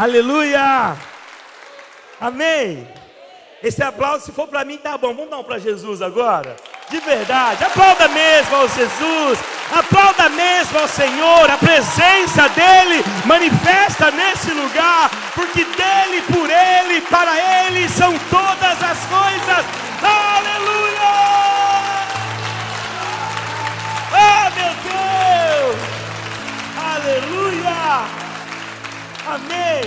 Aleluia! Amém! Esse aplauso, se for para mim, tá bom. Vamos dar um para Jesus agora? De verdade. Aplauda mesmo ao Jesus. Aplauda mesmo ao Senhor. A presença dEle manifesta nesse lugar. Porque dEle, por Ele, para Ele são todas as coisas. Aleluia! Oh, meu Deus! Aleluia! Amém!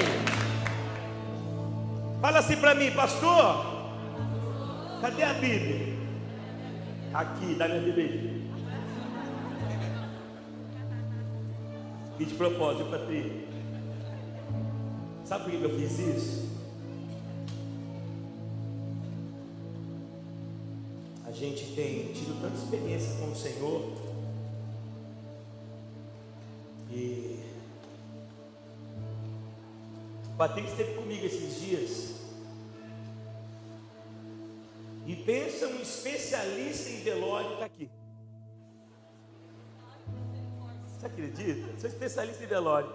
Fala assim para mim, pastor. Cadê a Bíblia? Aqui, dá minha Bíblia. E de propósito para ti. Sabe por que eu fiz isso? A gente tem tido tanta experiência com o Senhor. E o Patrick esteve comigo esses dias. E pensa um especialista em velório está aqui. Você acredita? Sou especialista em velório.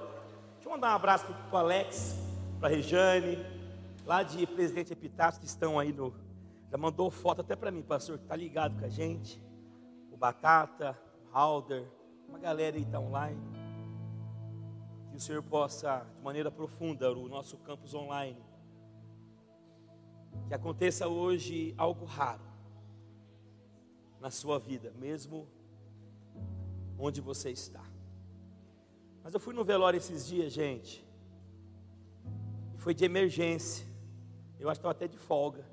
Deixa eu mandar um abraço para o Alex, para a Rejane, lá de Presidente Epitácio, que estão aí no. Já mandou foto até para mim, pastor, que está ligado com a gente. O Batata, o Halder, uma galera aí está online. O Senhor possa, de maneira profunda, o nosso campus online que aconteça hoje algo raro na sua vida, mesmo onde você está. Mas eu fui no velório esses dias, gente, e foi de emergência. Eu acho que estava até de folga.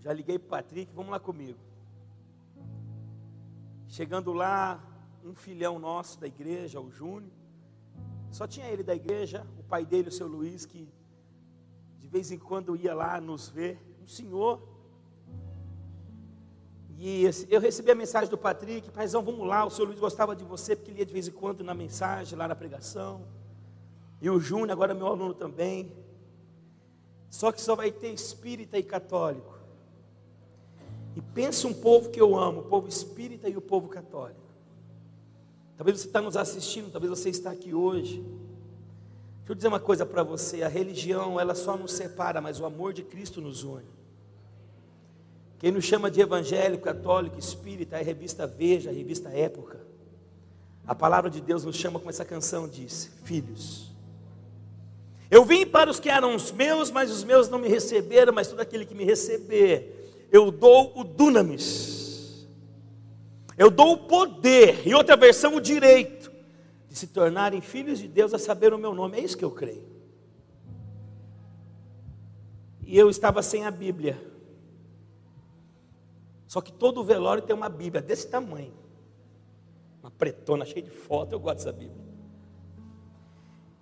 Já liguei para o Patrick, vamos lá comigo. Chegando lá, um filhão nosso da igreja, o Júnior, só tinha ele da igreja, o pai dele, o seu Luiz, que de vez em quando ia lá nos ver, um senhor. E eu recebi a mensagem do Patrick, paizão, vamos lá, o senhor Luiz gostava de você, porque ele ia de vez em quando na mensagem, lá na pregação. E o Júnior, agora meu aluno também. Só que só vai ter espírita e católico. E pensa um povo que eu amo, o povo espírita e o povo católico. Talvez você está nos assistindo, talvez você está aqui hoje. Deixa eu dizer uma coisa para você: a religião ela só nos separa, mas o amor de Cristo nos une. Quem nos chama de evangélico, católico, espírita é a revista Veja, a revista Época. A palavra de Deus nos chama, como essa canção diz: filhos. Eu vim para os que eram os meus, mas os meus não me receberam, mas todo aquele que me receber, eu dou o dunamis. Eu dou o poder, em outra versão, o direito de se tornarem filhos de Deus a saber o meu nome. É isso que eu creio. E eu estava sem a Bíblia. Só que todo velório tem uma Bíblia desse tamanho. Uma pretona cheia de foto, eu gosto dessa Bíblia.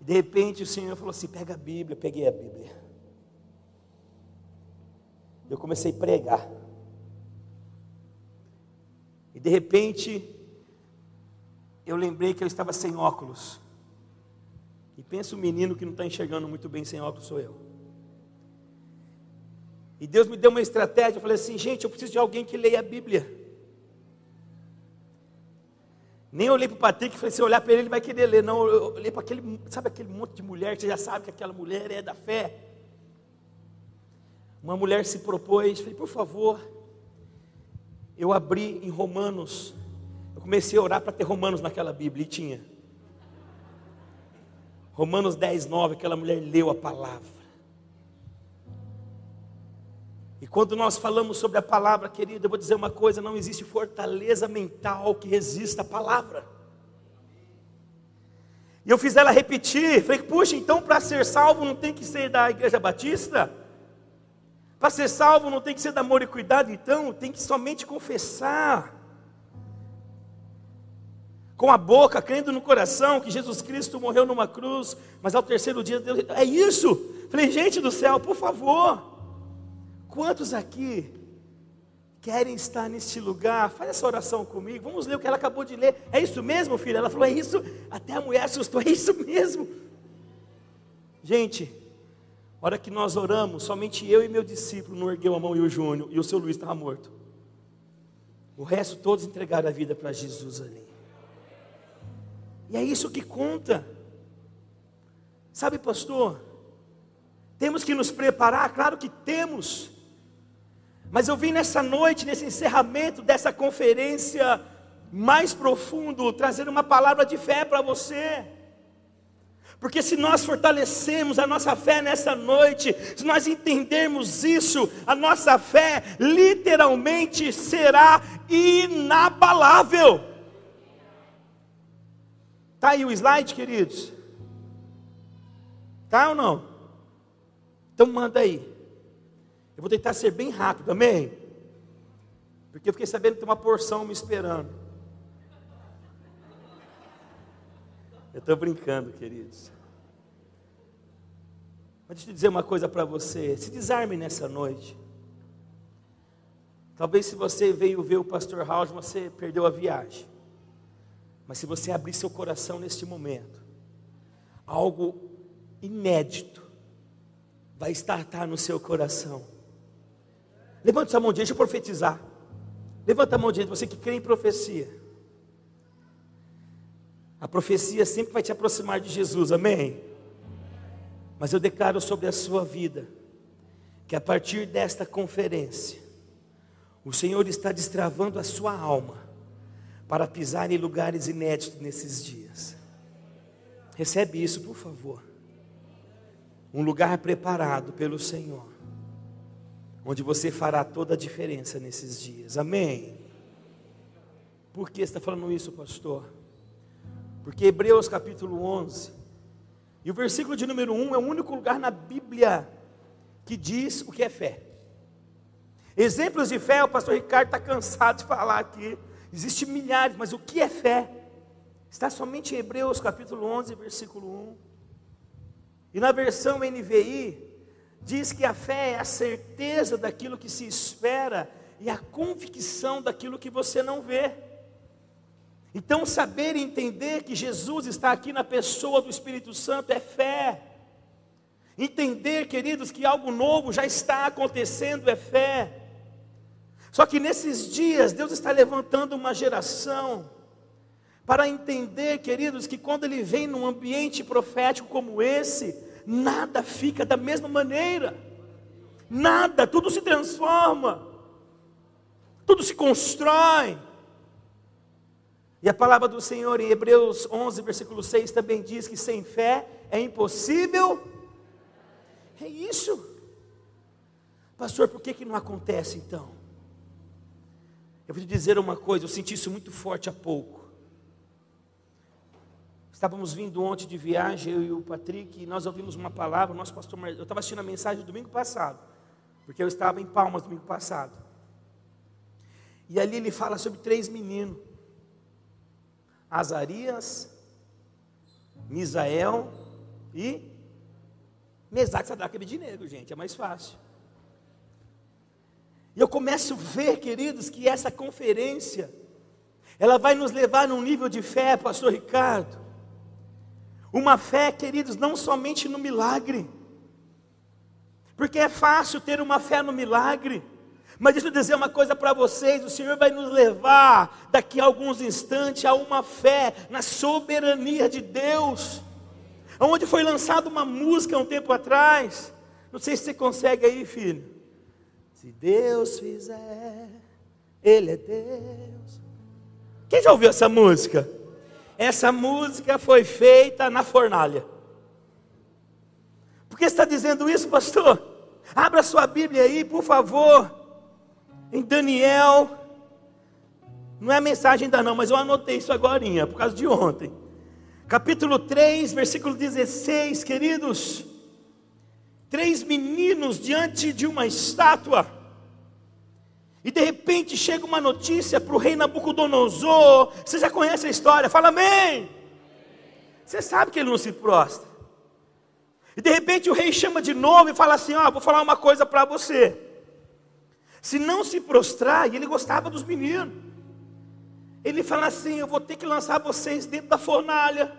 E de repente o Senhor falou assim: pega a Bíblia, eu peguei a Bíblia. Eu comecei a pregar. E de repente eu lembrei que eu estava sem óculos. E pensa o menino que não está enxergando muito bem sem óculos sou eu. E Deus me deu uma estratégia. Eu falei assim, gente, eu preciso de alguém que leia a Bíblia. Nem olhei para o Patrick e falei, se olhar para ele, ele vai querer ler. Não, eu olhei para aquele, sabe aquele monte de mulher que você já sabe que aquela mulher é da fé. Uma mulher se propôs, falei, por favor, eu abri em Romanos eu comecei a orar para ter Romanos naquela Bíblia, e tinha. Romanos 10, 9, aquela mulher leu a palavra. E quando nós falamos sobre a palavra, querida, eu vou dizer uma coisa: não existe fortaleza mental que resista à palavra. E eu fiz ela repetir, falei, puxa, então para ser salvo não tem que ser da igreja batista? Para ser salvo não tem que ser da e cuidado, então tem que somente confessar com a boca, crendo no coração que Jesus Cristo morreu numa cruz, mas ao terceiro dia Deus, é isso. Falei, gente do céu, por favor, quantos aqui querem estar neste lugar? Faz essa oração comigo. Vamos ler o que ela acabou de ler. É isso mesmo, filha? Ela falou, é isso. Até a mulher assustou, é isso mesmo. Gente, hora que nós oramos, somente eu e meu discípulo não ergueu a mão e o Júnior, e o seu Luiz estava morto. O resto todos entregaram a vida para Jesus ali. E é isso que conta. Sabe, pastor, temos que nos preparar, claro que temos. Mas eu vim nessa noite, nesse encerramento dessa conferência mais profundo, trazer uma palavra de fé para você. Porque se nós fortalecemos a nossa fé nessa noite, se nós entendermos isso, a nossa fé literalmente será inabalável. Tá aí o slide, queridos? Tá ou não? Então manda aí. Eu vou tentar ser bem rápido, amém? Porque eu fiquei sabendo que tem uma porção me esperando. Eu estou brincando, queridos. Mas deixa eu dizer uma coisa para você. Se desarme nessa noite. Talvez se você veio ver o pastor House, você perdeu a viagem. Mas se você abrir seu coração neste momento, algo inédito vai estartar no seu coração. Levante sua mão direita, deixa eu profetizar. Levanta a mão direita, você que crê em profecia. A profecia sempre vai te aproximar de Jesus, amém? Mas eu declaro sobre a sua vida que a partir desta conferência, o Senhor está destravando a sua alma para pisar em lugares inéditos nesses dias. Recebe isso, por favor um lugar preparado pelo Senhor, onde você fará toda a diferença nesses dias. Amém. Por que está falando isso, pastor? Porque Hebreus capítulo 11, e o versículo de número 1 é o único lugar na Bíblia que diz o que é fé. Exemplos de fé, o pastor Ricardo está cansado de falar aqui. Existem milhares, mas o que é fé? Está somente em Hebreus capítulo 11, versículo 1. E na versão NVI, diz que a fé é a certeza daquilo que se espera e a convicção daquilo que você não vê. Então, saber e entender que Jesus está aqui na pessoa do Espírito Santo é fé. Entender, queridos, que algo novo já está acontecendo é fé. Só que nesses dias, Deus está levantando uma geração para entender, queridos, que quando Ele vem num ambiente profético como esse, nada fica da mesma maneira. Nada, tudo se transforma. Tudo se constrói. E a palavra do Senhor em Hebreus 11, versículo 6 também diz que sem fé é impossível. É isso. Pastor, por que, que não acontece então? Eu vou te dizer uma coisa, eu senti isso muito forte há pouco. Estávamos vindo ontem de viagem, eu e o Patrick, e nós ouvimos uma palavra, nosso pastor, eu estava assistindo a mensagem do domingo passado, porque eu estava em Palmas domingo passado. E ali ele fala sobre três meninos: Azarias, Misael e Mesaque, Sadraque e Abednego, gente, é mais fácil. E eu começo a ver, queridos, que essa conferência, ela vai nos levar num nível de fé, pastor Ricardo, uma fé, queridos, não somente no milagre, porque é fácil ter uma fé no milagre, mas deixa eu dizer uma coisa para vocês: o Senhor vai nos levar daqui a alguns instantes a uma fé na soberania de Deus. Onde foi lançada uma música um tempo atrás, não sei se você consegue aí, filho. Se Deus fizer, Ele é Deus. Quem já ouviu essa música? essa música foi feita na fornalha. Por que está dizendo isso, pastor? Abra sua Bíblia aí, por favor, em Daniel. Não é a mensagem ainda não, mas eu anotei isso agora, por causa de ontem. Capítulo 3, versículo 16, queridos. Três meninos diante de uma estátua. E de repente chega uma notícia para o rei Nabucodonosor. Você já conhece a história? Fala amém. Você sabe que ele não se prostra. E de repente o rei chama de novo e fala assim: Ó, oh, vou falar uma coisa para você. Se não se prostrar, e ele gostava dos meninos, ele fala assim: Eu vou ter que lançar vocês dentro da fornalha,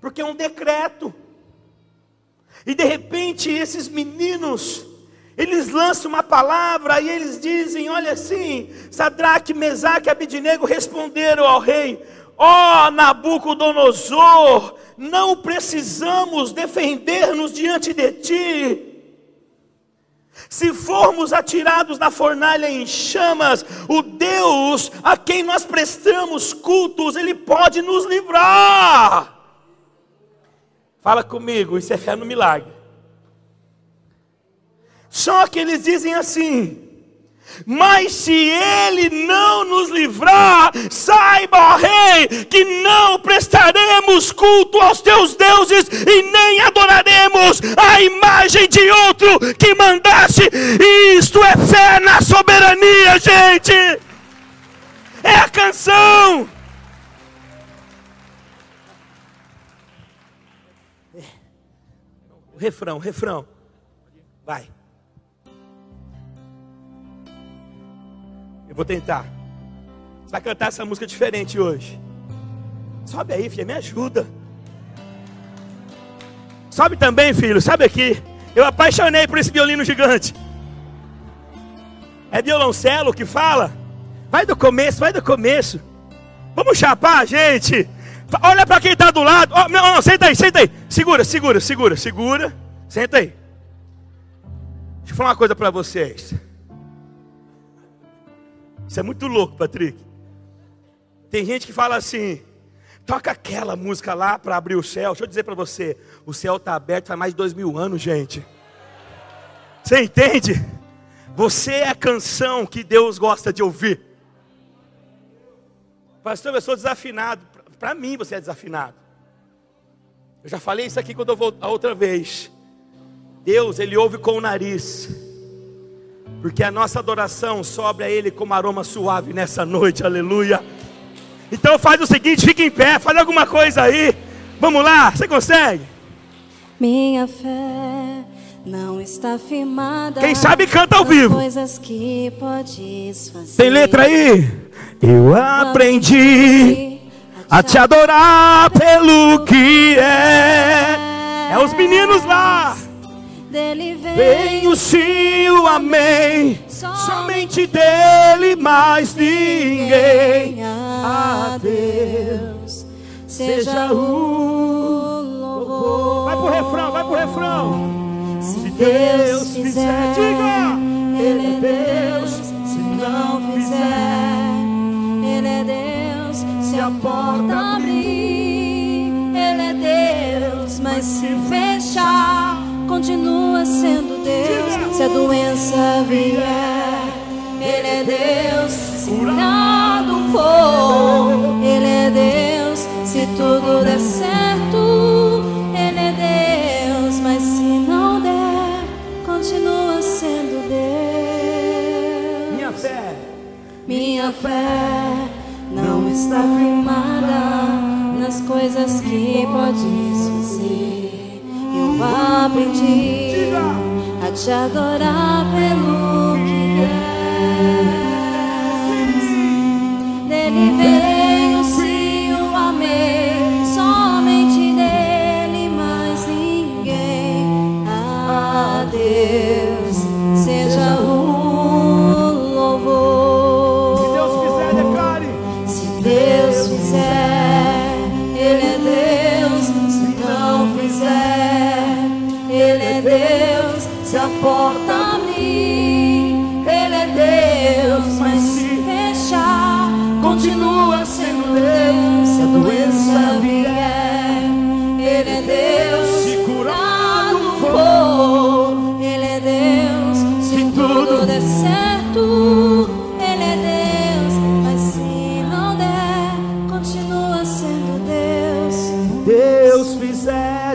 porque é um decreto. E de repente esses meninos eles lançam uma palavra e eles dizem: Olha assim, Sadraque, Mesaque e Abidinego responderam ao rei: ó oh, Nabucodonosor, não precisamos defender-nos diante de ti. Se formos atirados na fornalha em chamas, o Deus a quem nós prestamos cultos, Ele pode nos livrar. Fala comigo, isso é fé no milagre. Só que eles dizem assim: mas se ele não nos livrar, saiba, rei, que não prestaremos culto aos teus deuses e nem adoraremos a imagem de outro que mandaste. Isto é fé na soberania, gente. É a canção. Refrão, refrão. Vai. Eu vou tentar. Você vai cantar essa música diferente hoje. Sobe aí, filha, me ajuda. Sobe também, filho, sobe aqui. Eu apaixonei por esse violino gigante. É violoncelo que fala? Vai do começo, vai do começo. Vamos chapar, gente. Olha para quem está do lado. Oh, não, não, senta aí, senta aí. Segura, segura, segura, segura. Senta aí. Deixa eu falar uma coisa para vocês. Isso é muito louco, Patrick. Tem gente que fala assim: toca aquela música lá para abrir o céu. Deixa eu dizer para você: o céu está aberto faz mais de dois mil anos, gente. Você entende? Você é a canção que Deus gosta de ouvir. Pastor, eu sou desafinado. Para mim, você é desafinado. Eu já falei isso aqui quando eu vou a outra vez. Deus, Ele ouve com o nariz porque a nossa adoração sobe a Ele como aroma suave nessa noite, aleluia. Então faz o seguinte, fica em pé, faz alguma coisa aí. Vamos lá, você consegue? Minha fé não está firmada. Quem sabe canta ao vivo. Coisas que podes fazer. Tem letra aí? Eu aprendi a te adorar pelo que é. É os meninos lá dele vem o sim, o amém. Somente dele, mais ninguém. A Deus seja o louvor. Vai pro refrão, vai pro refrão. Se Deus fizer, diga. Ele é Deus. Se não fizer, Ele é Deus. Se a porta abrir, Ele é Deus. Mas se fechar continua sendo Deus. Se a doença vier, Ele é Deus. Se nada for, Ele é Deus. Se tudo der certo, Ele é Deus. Mas se não der, continua sendo Deus. Minha fé, minha fé não está firmada nas coisas que podes fazer eu aprendi a te adorar pelo que és. Dele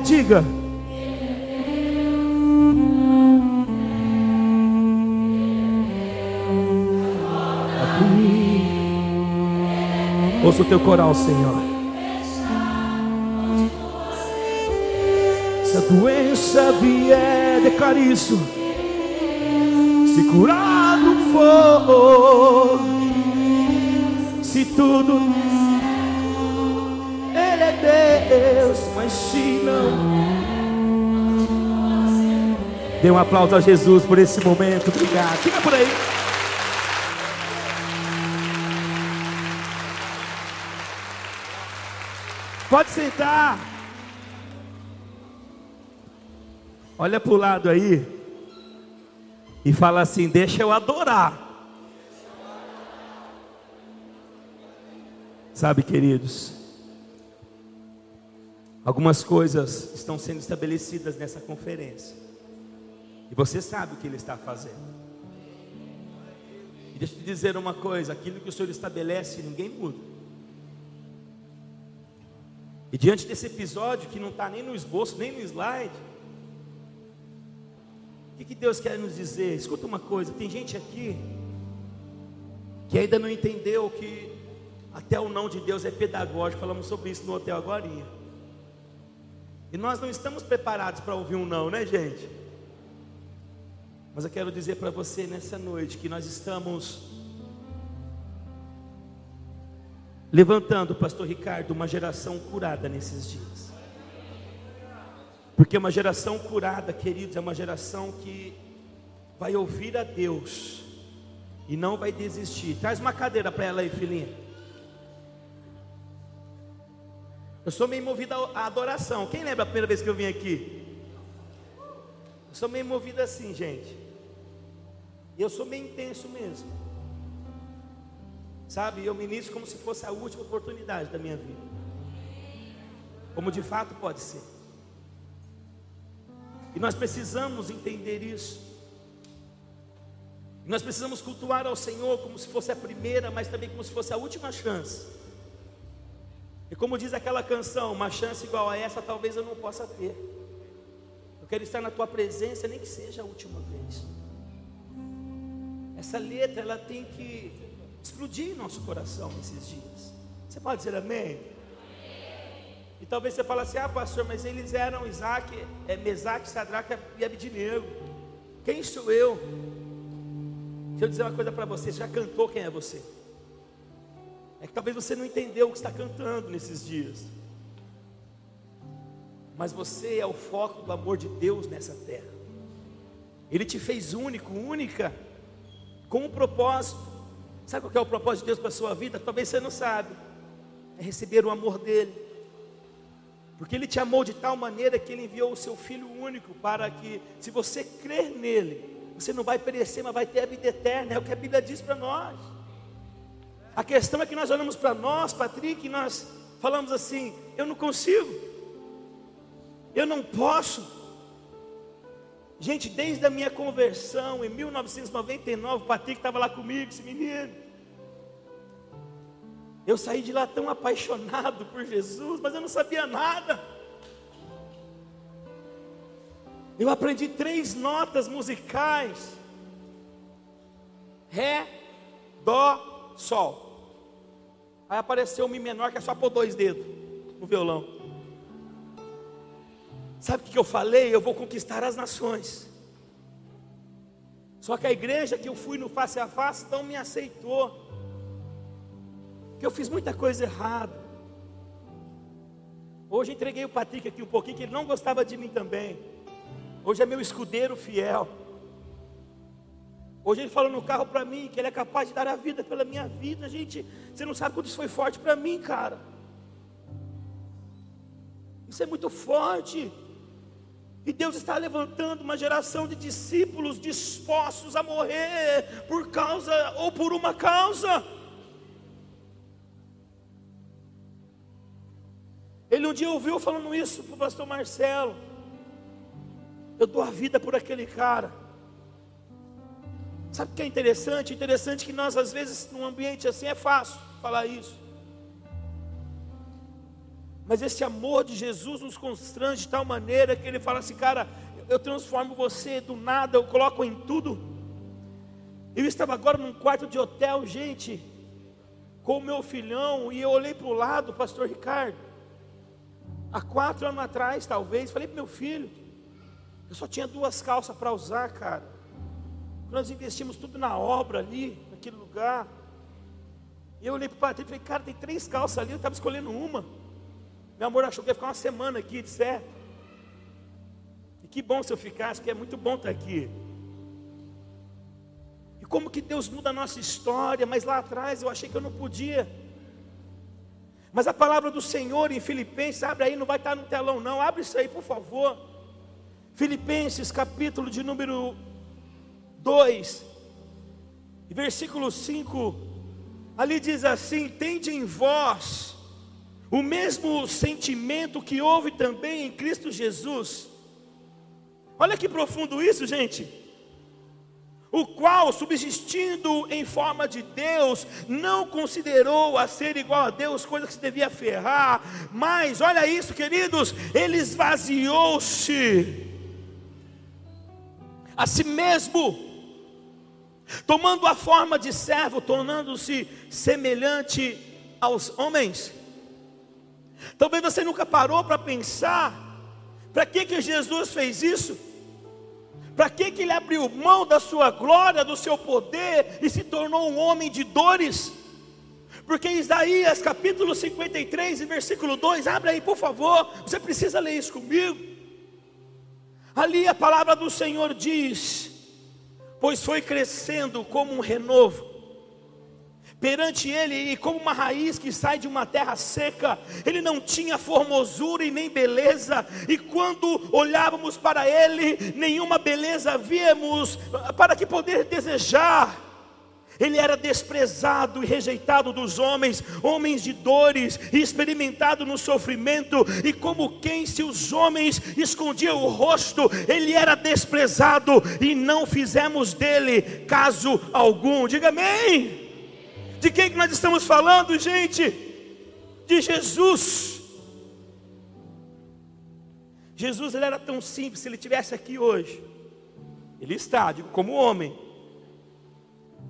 diga. Ouça o teu coral, Senhor. Se a doença vier, declare isso. Curado for, se tudo Ele é Deus, mas se não. Dê um aplauso a Jesus por esse momento. Obrigado. Fica por aí. Pode sentar. Olha para o lado aí e fala assim: Deixa eu adorar. Sabe, queridos, algumas coisas estão sendo estabelecidas nessa conferência, e você sabe o que ele está fazendo. E deixa eu te dizer uma coisa: aquilo que o Senhor estabelece, ninguém muda. E diante desse episódio que não está nem no esboço, nem no slide, o que, que Deus quer nos dizer? Escuta uma coisa: tem gente aqui que ainda não entendeu que até o não de Deus é pedagógico. Falamos sobre isso no hotel agora. E nós não estamos preparados para ouvir um não, né, gente? Mas eu quero dizer para você nessa noite que nós estamos levantando, pastor Ricardo, uma geração curada nesses dias. Porque uma geração curada, queridos, é uma geração que vai ouvir a Deus e não vai desistir. Traz uma cadeira para ela aí, filhinha. Eu sou meio movido à adoração. Quem lembra a primeira vez que eu vim aqui? Eu sou meio movido assim, gente. Eu sou meio intenso mesmo. Sabe, eu ministro como se fosse a última oportunidade da minha vida. Como de fato pode ser. E nós precisamos entender isso. Nós precisamos cultuar ao Senhor como se fosse a primeira, mas também como se fosse a última chance. E como diz aquela canção, uma chance igual a essa talvez eu não possa ter. Eu quero estar na tua presença, nem que seja a última vez. Essa letra ela tem que explodir em nosso coração nesses dias. Você pode dizer amém? E talvez você fale assim, ah pastor, mas eles eram Isaac, é, Mesaque, Sadraque e Abidinego. Quem sou eu? Deixa eu dizer uma coisa para você, você já cantou quem é você? É que talvez você não entendeu o que está cantando nesses dias. Mas você é o foco do amor de Deus nessa terra. Ele te fez único, única, com um propósito. Sabe qual é o propósito de Deus para a sua vida? Talvez você não sabe. É receber o amor dele. Porque ele te amou de tal maneira que ele enviou o seu filho único para que, se você crer nele, você não vai perecer, mas vai ter a vida eterna. É o que a Bíblia diz para nós. A questão é que nós olhamos para nós, Patrick, e nós falamos assim: eu não consigo, eu não posso. Gente, desde a minha conversão em 1999, o Patrick estava lá comigo, esse menino. Eu saí de lá tão apaixonado por Jesus, mas eu não sabia nada. Eu aprendi três notas musicais: Ré, Dó, Sol. Aí apareceu um Mi menor que é só pôr dois dedos no violão. Sabe o que eu falei? Eu vou conquistar as nações. Só que a igreja que eu fui no face a face não me aceitou. Que eu fiz muita coisa errada. Hoje entreguei o Patrick aqui um pouquinho, que ele não gostava de mim também. Hoje é meu escudeiro fiel. Hoje ele falou no carro para mim que ele é capaz de dar a vida pela minha vida. Gente, você não sabe quanto isso foi forte para mim, cara. Isso é muito forte. E Deus está levantando uma geração de discípulos dispostos a morrer por causa ou por uma causa. Ele um dia ouviu falando isso para o pastor Marcelo. Eu dou a vida por aquele cara. Sabe o que é interessante? Interessante que nós, às vezes, num ambiente assim, é fácil falar isso. Mas esse amor de Jesus nos constrange de tal maneira que ele fala assim, cara, eu transformo você do nada, eu coloco em tudo. Eu estava agora num quarto de hotel, gente, com o meu filhão, e eu olhei para o lado, pastor Ricardo, há quatro anos atrás, talvez, falei para meu filho, eu só tinha duas calças para usar, cara. Nós investimos tudo na obra ali, naquele lugar. E eu olhei para o padre e falei, cara, tem três calças ali, eu estava escolhendo uma. Meu amor achou que ia ficar uma semana aqui, de certo. E que bom se eu ficasse, porque é muito bom estar aqui. E como que Deus muda a nossa história, mas lá atrás eu achei que eu não podia. Mas a palavra do Senhor em Filipenses, abre aí, não vai estar no telão não, abre isso aí, por favor. Filipenses, capítulo de número 2, versículo 5, ali diz assim: Tende em vós o mesmo sentimento que houve também em Cristo Jesus. Olha que profundo isso, gente o qual, subsistindo em forma de Deus, não considerou a ser igual a Deus, coisa que se devia ferrar, mas, olha isso, queridos, ele esvaziou-se a si mesmo, tomando a forma de servo, tornando-se semelhante aos homens. Talvez você nunca parou para pensar, para que, que Jesus fez isso? Para que, que ele abriu mão da sua glória, do seu poder e se tornou um homem de dores? Porque Isaías capítulo 53 e versículo 2, abre aí por favor, você precisa ler isso comigo. Ali a palavra do Senhor diz: Pois foi crescendo como um renovo, perante ele, e como uma raiz que sai de uma terra seca, ele não tinha formosura e nem beleza, e quando olhávamos para ele, nenhuma beleza víamos, para que poder desejar. Ele era desprezado e rejeitado dos homens, homens de dores, experimentado no sofrimento, e como quem se os homens escondiam o rosto, ele era desprezado e não fizemos dele caso algum. Diga amém. De quem que nós estamos falando, gente? De Jesus. Jesus ele era tão simples, se ele tivesse aqui hoje, ele está, digo, como homem.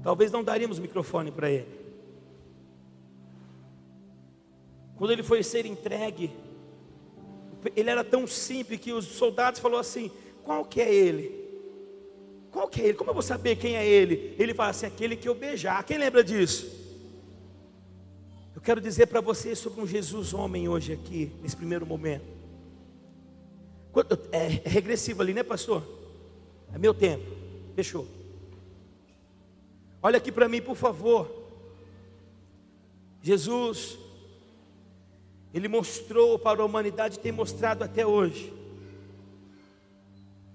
Talvez não daríamos microfone para ele. Quando ele foi ser entregue, ele era tão simples que os soldados falaram assim: qual que é ele? Qual que é ele? Como eu vou saber quem é ele? Ele fala assim: aquele que eu beijar. Quem lembra disso? Eu quero dizer para você sobre um Jesus homem hoje aqui, nesse primeiro momento. É, é regressivo ali, né, pastor? É meu tempo. Fechou. Olha aqui para mim, por favor. Jesus, Ele mostrou para a humanidade, tem mostrado até hoje,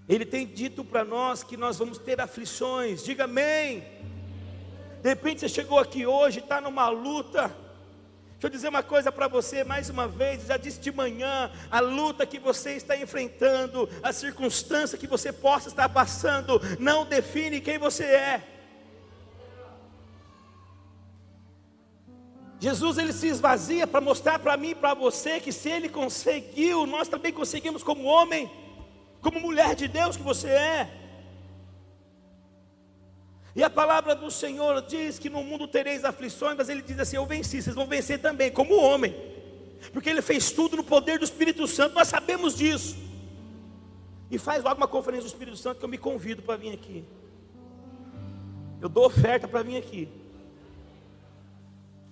ele tem dito para nós que nós vamos ter aflições, diga amém. De repente você chegou aqui hoje, está numa luta. Deixa eu dizer uma coisa para você mais uma vez, já disse de manhã, a luta que você está enfrentando, a circunstância que você possa estar passando, não define quem você é. Jesus ele se esvazia para mostrar para mim e para você que se ele conseguiu, nós também conseguimos como homem como mulher de Deus que você é. E a palavra do Senhor diz que no mundo tereis aflições, mas Ele diz assim: Eu venci, vocês vão vencer também, como homem, porque Ele fez tudo no poder do Espírito Santo, nós sabemos disso. E faz logo uma conferência do Espírito Santo que eu me convido para vir aqui. Eu dou oferta para vir aqui.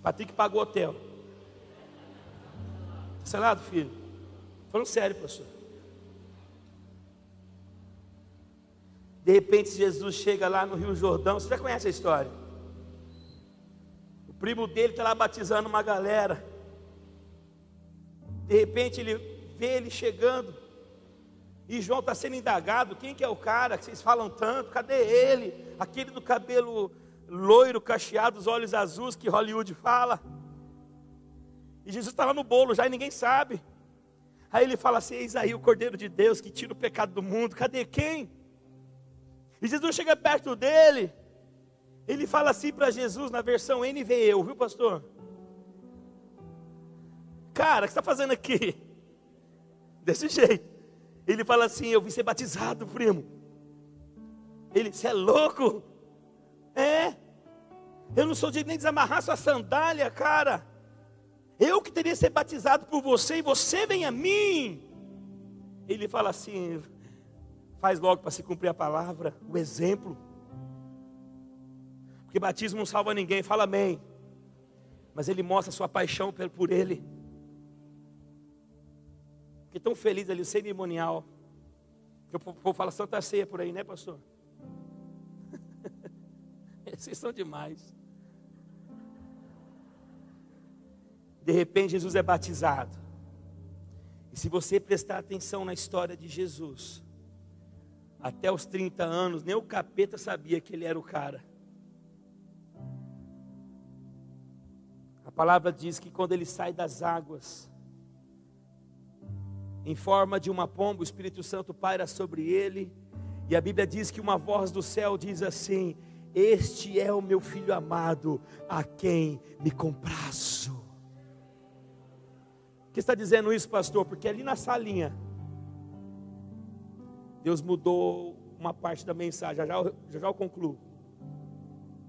Patrick pagou o hotel. Selado, filho? Falando sério, pastor. De repente Jesus chega lá no Rio Jordão, você já conhece a história? O primo dele está lá batizando uma galera. De repente ele vê ele chegando. E João está sendo indagado, quem que é o cara que vocês falam tanto? Cadê ele? Aquele do cabelo loiro, cacheado, os olhos azuis que Hollywood fala. E Jesus está lá no bolo já e ninguém sabe. Aí ele fala assim: Eis aí o Cordeiro de Deus que tira o pecado do mundo. Cadê quem? E Jesus chega perto dele, ele fala assim para Jesus na versão NVE, viu, pastor? Cara, o que está fazendo aqui? Desse jeito. Ele fala assim: Eu vim ser batizado, primo. Ele, você é louco? É. Eu não sou de nem desamarrar sua sandália, cara. Eu que teria ser batizado por você e você vem a mim. Ele fala assim: Faz logo para se cumprir a palavra, o exemplo. Porque batismo não salva ninguém, fala amém. Mas ele mostra a sua paixão por ele. Fiquei tão feliz ali, o cerimonial. Que o povo fala Santa Ceia por aí, né, pastor? Vocês são demais. De repente, Jesus é batizado. E se você prestar atenção na história de Jesus, até os 30 anos, nem o capeta sabia que ele era o cara. A palavra diz que quando ele sai das águas, em forma de uma pomba, o Espírito Santo paira sobre ele, e a Bíblia diz que uma voz do céu diz assim: Este é o meu filho amado, a quem me comprazo. Por que está dizendo isso, pastor? Porque ali na salinha, Deus mudou uma parte da mensagem, já já, já, já eu concluo,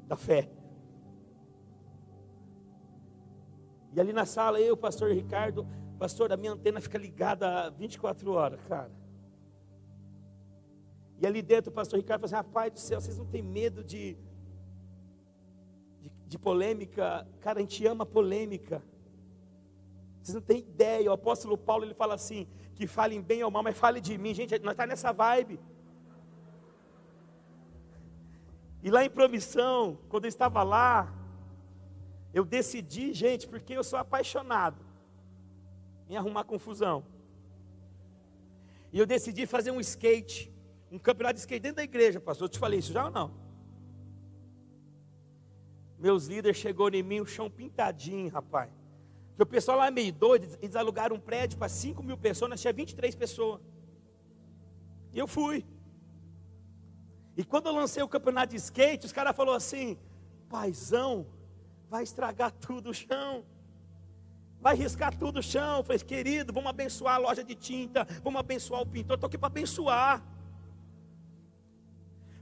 da fé. E ali na sala, eu, pastor Ricardo, pastor, a minha antena fica ligada 24 horas, cara. E ali dentro o pastor Ricardo falou assim: rapaz do céu, vocês não têm medo de, de, de polêmica? Cara, a gente ama polêmica. Vocês não têm ideia. O apóstolo Paulo ele fala assim: que falem bem ou mal, mas fale de mim. Gente, nós estamos tá nessa vibe. E lá em promissão, quando eu estava lá, eu decidi, gente, porque eu sou apaixonado em arrumar confusão. E eu decidi fazer um skate, um campeonato de skate dentro da igreja, pastor. Eu te falei isso já ou não? Meus líderes chegou em mim, o chão pintadinho, rapaz. O pessoal lá é meio doido, eles alugaram um prédio para 5 mil pessoas, nós tinha 23 pessoas. E eu fui. E quando eu lancei o campeonato de skate, os caras falaram assim: paizão, vai estragar tudo o chão. Vai riscar tudo o chão. Eu falei, querido, vamos abençoar a loja de tinta, vamos abençoar o pintor. Estou aqui para abençoar.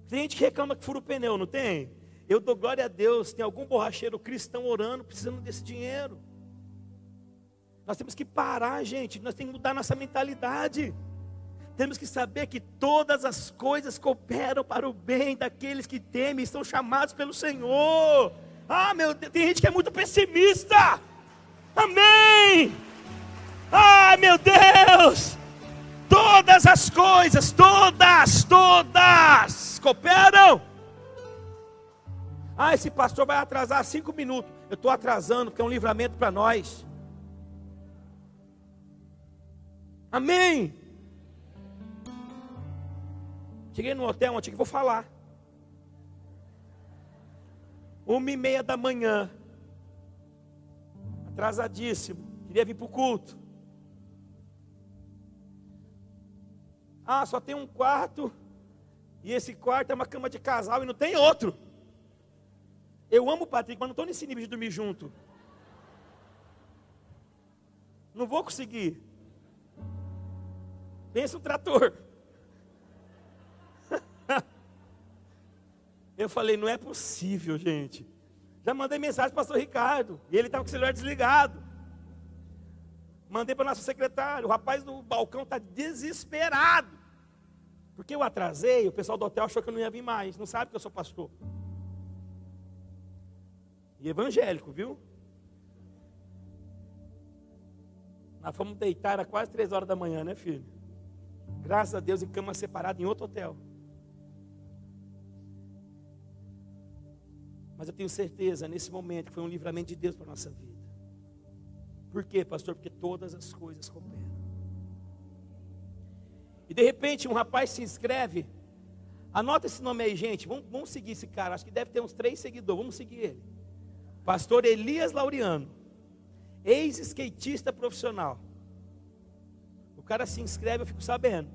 Tem gente que reclama que fura o pneu, não tem? Eu dou glória a Deus. Tem algum borracheiro cristão orando, precisando desse dinheiro. Nós temos que parar, gente. Nós temos que mudar nossa mentalidade. Temos que saber que todas as coisas cooperam para o bem daqueles que temem e são chamados pelo Senhor. Ah, meu Deus, tem gente que é muito pessimista. Amém. Ah, meu Deus. Todas as coisas, todas, todas cooperam. Ah, esse pastor vai atrasar cinco minutos. Eu estou atrasando porque é um livramento para nós. Amém. Cheguei no hotel ontem que vou falar. Uma e meia da manhã. Atrasadíssimo. Queria vir para o culto. Ah, só tem um quarto. E esse quarto é uma cama de casal e não tem outro. Eu amo o Patrick, mas não estou nesse nível de dormir junto. Não vou conseguir. Pensa um trator. Eu falei, não é possível, gente. Já mandei mensagem para o pastor Ricardo. E ele estava com o celular desligado. Mandei para o nosso secretário. O rapaz do balcão está desesperado. Porque eu atrasei, o pessoal do hotel achou que eu não ia vir mais. Não sabe que eu sou pastor. E evangélico, viu? Nós fomos deitar, a quase três horas da manhã, né, filho? Graças a Deus, em cama separada em outro hotel. Mas eu tenho certeza nesse momento que foi um livramento de Deus para a nossa vida. Por quê, pastor? Porque todas as coisas cooperam. E de repente um rapaz se inscreve. Anota esse nome aí, gente. Vamos, vamos seguir esse cara. Acho que deve ter uns três seguidores. Vamos seguir ele. Pastor Elias Laureano. Ex-skatista profissional cara se inscreve, eu fico sabendo.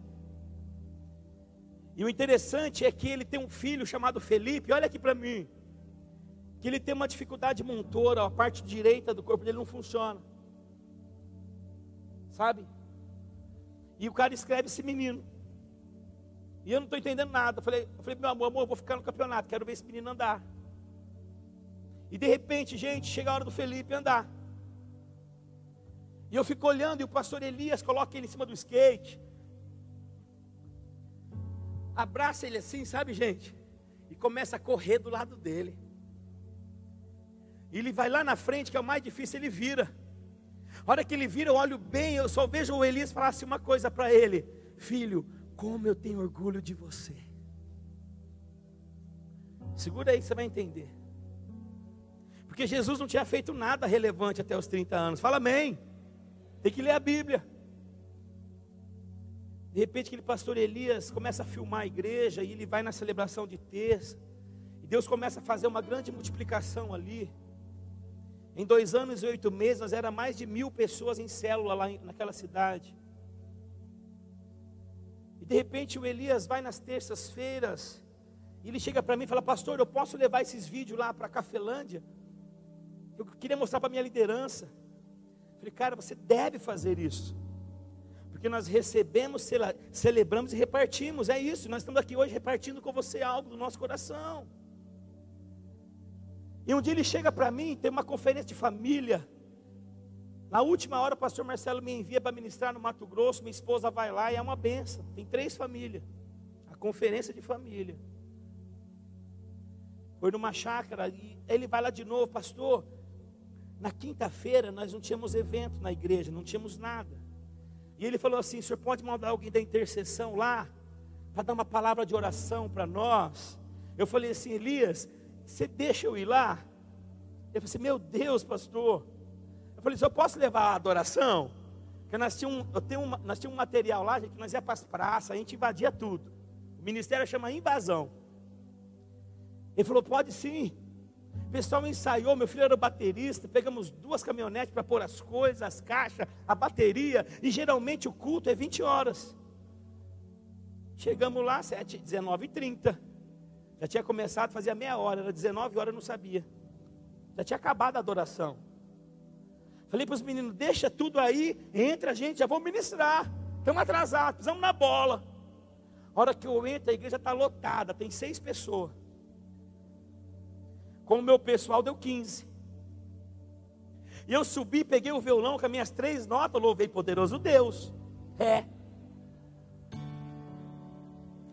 E o interessante é que ele tem um filho chamado Felipe, olha aqui para mim. Que ele tem uma dificuldade motora, a parte direita do corpo dele não funciona. Sabe? E o cara escreve esse menino. E eu não estou entendendo nada. Falei, eu falei, meu amor, amor, eu vou ficar no campeonato, quero ver esse menino andar. E de repente, gente, chega a hora do Felipe andar. E eu fico olhando e o pastor Elias coloca ele em cima do skate. Abraça ele assim, sabe, gente? E começa a correr do lado dele. E ele vai lá na frente, que é o mais difícil, ele vira. A hora que ele vira, eu olho bem, eu só vejo o Elias falar assim uma coisa para ele: Filho, como eu tenho orgulho de você. Segura aí que você vai entender. Porque Jesus não tinha feito nada relevante até os 30 anos. Fala amém. Tem que ler a Bíblia. De repente, aquele pastor Elias começa a filmar a igreja e ele vai na celebração de terça. E Deus começa a fazer uma grande multiplicação ali. Em dois anos e oito meses, nós era mais de mil pessoas em célula lá naquela cidade. E de repente o Elias vai nas terças-feiras, e ele chega para mim e fala: Pastor, eu posso levar esses vídeos lá para Cafelândia? Eu queria mostrar para a minha liderança. Falei, cara, você deve fazer isso. Porque nós recebemos, celebramos e repartimos. É isso, nós estamos aqui hoje repartindo com você algo do nosso coração. E um dia ele chega para mim, tem uma conferência de família. Na última hora, o pastor Marcelo me envia para ministrar no Mato Grosso. Minha esposa vai lá e é uma benção. Tem três famílias. A conferência de família. Foi numa chácara e ele vai lá de novo, pastor. Na quinta-feira nós não tínhamos evento na igreja, não tínhamos nada. E ele falou assim: o senhor pode mandar alguém da intercessão lá para dar uma palavra de oração para nós? Eu falei assim, Elias, você deixa eu ir lá? Ele falou assim: Meu Deus, pastor. Eu falei Eu posso levar a adoração? Porque nós tínhamos, eu tenho um, nós um material lá, gente, nós ia para as praças, a gente invadia tudo. O ministério chama invasão. Ele falou: Pode sim. O pessoal ensaiou, meu filho era baterista, pegamos duas caminhonetes para pôr as coisas, as caixas, a bateria, e geralmente o culto é 20 horas. Chegamos lá, 7, 19 e 30. Já tinha começado, fazia meia hora, era 19 horas, eu não sabia. Já tinha acabado a adoração. Falei para os meninos: deixa tudo aí, entra a gente, já vou ministrar. Estamos atrasados, precisamos na bola. A hora que eu entro, a igreja está lotada, tem seis pessoas. Com o meu pessoal deu 15. E eu subi, peguei o violão com as minhas três notas, louvei poderoso Deus. É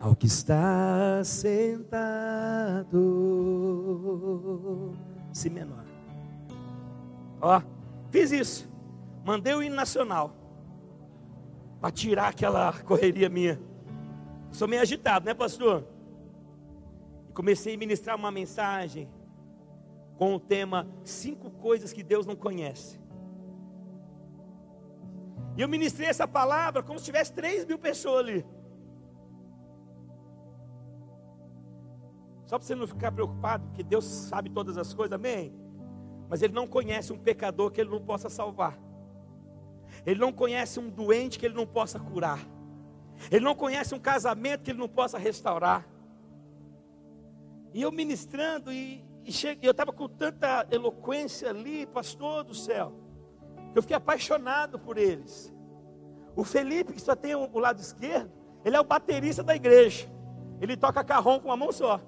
ao que está sentado. Si menor. Ó, fiz isso. Mandei o hino nacional. Para tirar aquela correria minha. Sou meio agitado, né, pastor? E comecei a ministrar uma mensagem com o tema Cinco coisas que Deus não conhece. E eu ministrei essa palavra como se tivesse três mil pessoas ali. Só para você não ficar preocupado, que Deus sabe todas as coisas, amém? Mas Ele não conhece um pecador que Ele não possa salvar. Ele não conhece um doente que Ele não possa curar. Ele não conhece um casamento que Ele não possa restaurar. E eu ministrando, e, e eu estava com tanta eloquência ali, pastor do céu, que eu fiquei apaixonado por eles. O Felipe, que só tem o, o lado esquerdo, ele é o baterista da igreja. Ele toca carrom com uma mão só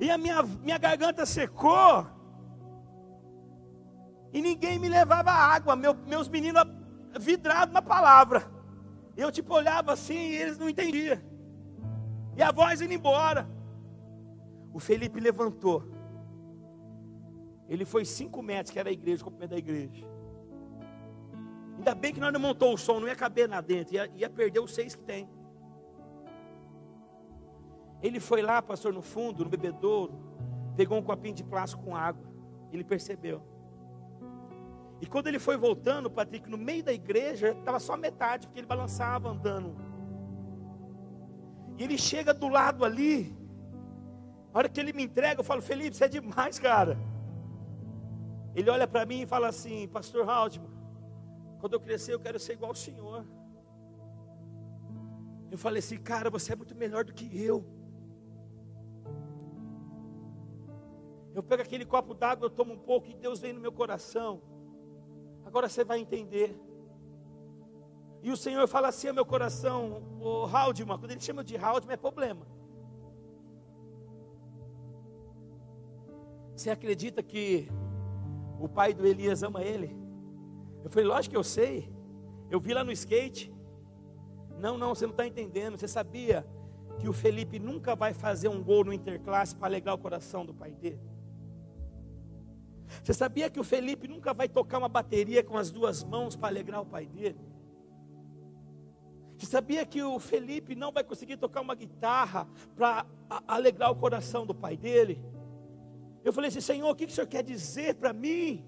e a minha, minha garganta secou, e ninguém me levava água, meu, meus meninos vidrados na palavra. Eu tipo olhava assim e eles não entendiam. E a voz indo embora. O Felipe levantou. Ele foi cinco metros, que era a igreja, o comprimento da igreja. Ainda bem que nós não montou o som, não ia caber lá dentro, ia, ia perder os seis que tem. Ele foi lá, pastor, no fundo, no bebedouro, pegou um copinho de plástico com água. Ele percebeu. E quando ele foi voltando, Patrick, no meio da igreja, estava só metade, porque ele balançava andando. E ele chega do lado ali. A hora que ele me entrega, eu falo, Felipe, você é demais, cara. Ele olha para mim e fala assim, Pastor Haldman, quando eu crescer eu quero ser igual ao Senhor. Eu falei assim, cara, você é muito melhor do que eu. Eu pego aquele copo d'água, eu tomo um pouco e Deus vem no meu coração. Agora você vai entender. E o Senhor fala assim ao meu coração, o Haldman, quando ele chama de Haldman é problema. Você acredita que o pai do Elias ama ele? Eu falei, lógico que eu sei. Eu vi lá no skate. Não, não, você não está entendendo. Você sabia que o Felipe nunca vai fazer um gol no interclasse para alegrar o coração do pai dele? Você sabia que o Felipe nunca vai tocar uma bateria com as duas mãos para alegrar o pai dele? Você sabia que o Felipe não vai conseguir tocar uma guitarra para alegrar o coração do pai dele? Eu falei assim: Senhor, o que o Senhor quer dizer para mim?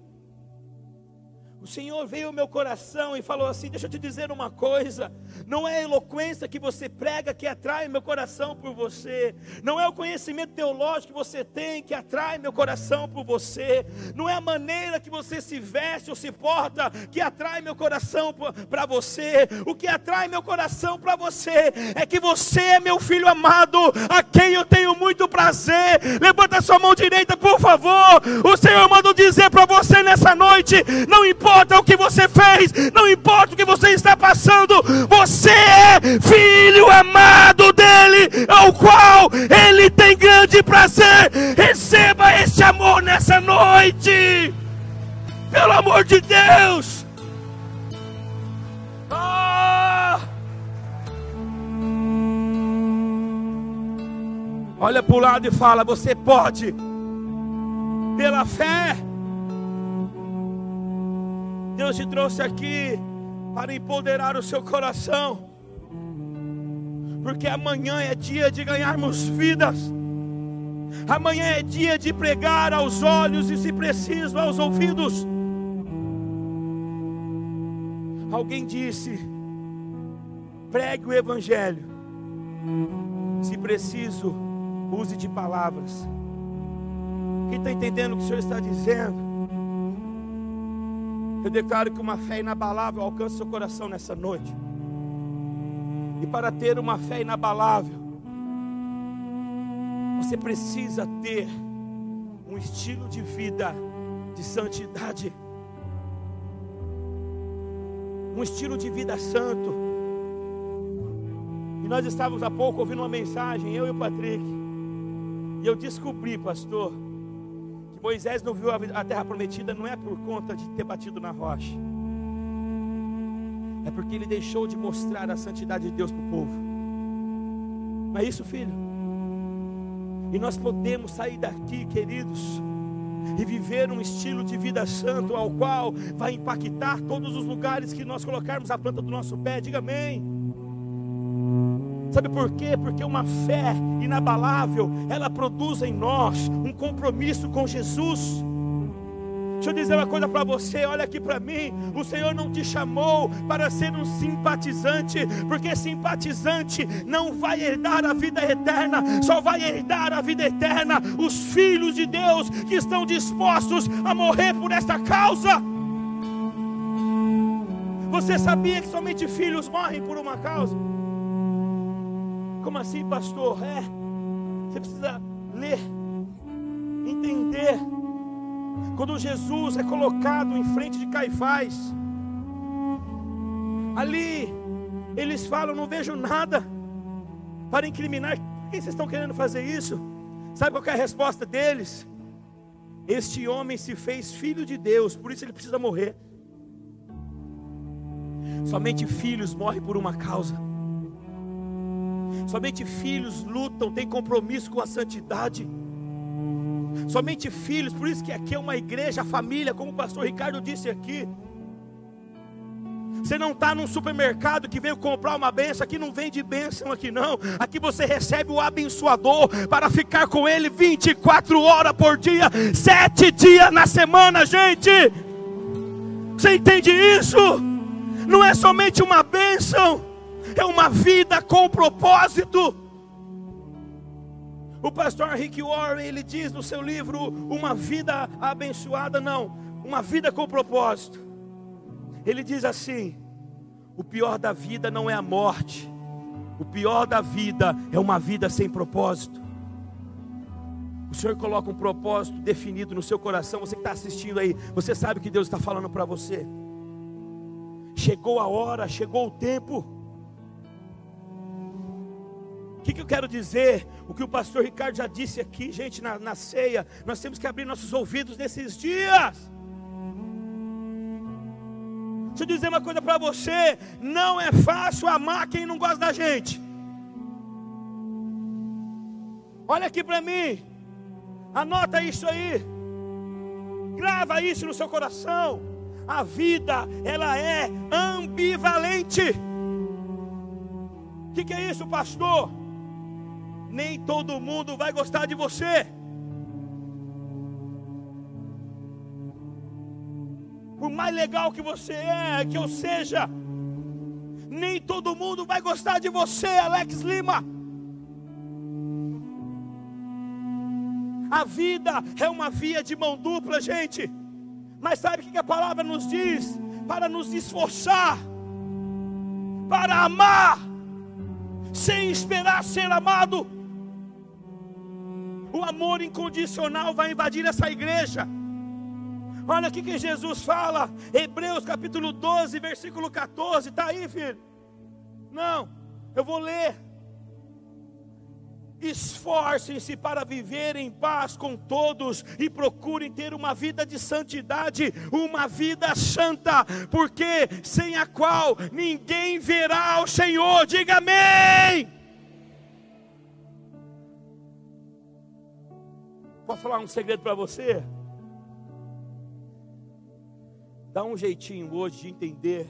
O Senhor veio ao meu coração e falou assim: Deixa eu te dizer uma coisa. Não é a eloquência que você prega que atrai meu coração por você. Não é o conhecimento teológico que você tem que atrai meu coração por você. Não é a maneira que você se veste ou se porta que atrai meu coração para você. O que atrai meu coração para você é que você é meu filho amado, a quem eu tenho muito prazer. Levanta sua mão direita, por favor. O Senhor manda dizer para você nessa noite: Não importa importa o que você fez, não importa o que você está passando, você é filho amado dele, ao qual ele tem grande prazer. Receba esse amor nessa noite, pelo amor de Deus. Oh! Olha para o lado e fala: Você pode, pela fé Deus te trouxe aqui para empoderar o seu coração, porque amanhã é dia de ganharmos vidas, amanhã é dia de pregar aos olhos e, se preciso, aos ouvidos. Alguém disse: pregue o Evangelho, se preciso, use de palavras. Quem está entendendo o que o Senhor está dizendo? Eu declaro que uma fé inabalável alcança seu coração nessa noite. E para ter uma fé inabalável, você precisa ter um estilo de vida de santidade. Um estilo de vida santo. E nós estávamos há pouco ouvindo uma mensagem, eu e o Patrick. E eu descobri, pastor, Moisés não viu a terra prometida não é por conta de ter batido na rocha, é porque ele deixou de mostrar a santidade de Deus para o povo. Não é isso, filho? E nós podemos sair daqui, queridos, e viver um estilo de vida santo, ao qual vai impactar todos os lugares que nós colocarmos a planta do nosso pé. Diga amém. Sabe por quê? Porque uma fé inabalável, ela produz em nós um compromisso com Jesus. Deixa eu dizer uma coisa para você, olha aqui para mim. O Senhor não te chamou para ser um simpatizante, porque simpatizante não vai herdar a vida eterna, só vai herdar a vida eterna os filhos de Deus que estão dispostos a morrer por esta causa. Você sabia que somente filhos morrem por uma causa? Como assim, pastor? É, você precisa ler, entender. Quando Jesus é colocado em frente de Caifás, ali eles falam: Não vejo nada para incriminar. Quem vocês estão querendo fazer isso? Sabe qual é a resposta deles? Este homem se fez filho de Deus, por isso ele precisa morrer. Somente filhos morrem por uma causa. Somente filhos lutam, têm compromisso com a santidade. Somente filhos, por isso que aqui é uma igreja, família, como o pastor Ricardo disse aqui. Você não está num supermercado que veio comprar uma benção, aqui não vende bênção aqui não. Aqui você recebe o abençoador para ficar com ele 24 horas por dia, sete dias na semana, gente. Você entende isso? Não é somente uma bênção é uma vida com propósito. O pastor Rick Warren, ele diz no seu livro Uma Vida Abençoada, não, uma vida com propósito. Ele diz assim: o pior da vida não é a morte, o pior da vida é uma vida sem propósito. O Senhor coloca um propósito definido no seu coração. Você que está assistindo aí, você sabe o que Deus está falando para você. Chegou a hora, chegou o tempo. O que, que, eu quero dizer? O que o pastor Ricardo já disse aqui, gente, na, na ceia. Nós temos que abrir nossos ouvidos nesses dias. Deixa eu dizer uma coisa para você: não é fácil amar quem não gosta da gente. Olha aqui para mim, anota isso aí, grava isso no seu coração. A vida, ela é ambivalente. O que, que é isso, pastor? nem todo mundo vai gostar de você. Por mais legal que você é, que eu seja, nem todo mundo vai gostar de você, Alex Lima. A vida é uma via de mão dupla, gente. Mas sabe o que a palavra nos diz? Para nos esforçar, para amar, sem esperar ser amado. O amor incondicional vai invadir essa igreja. Olha aqui que Jesus fala, Hebreus capítulo 12, versículo 14. Está aí, filho? Não, eu vou ler. Esforcem-se para viver em paz com todos e procurem ter uma vida de santidade, uma vida santa, porque sem a qual ninguém verá o Senhor. Diga amém. Posso falar um segredo para você? Dá um jeitinho hoje de entender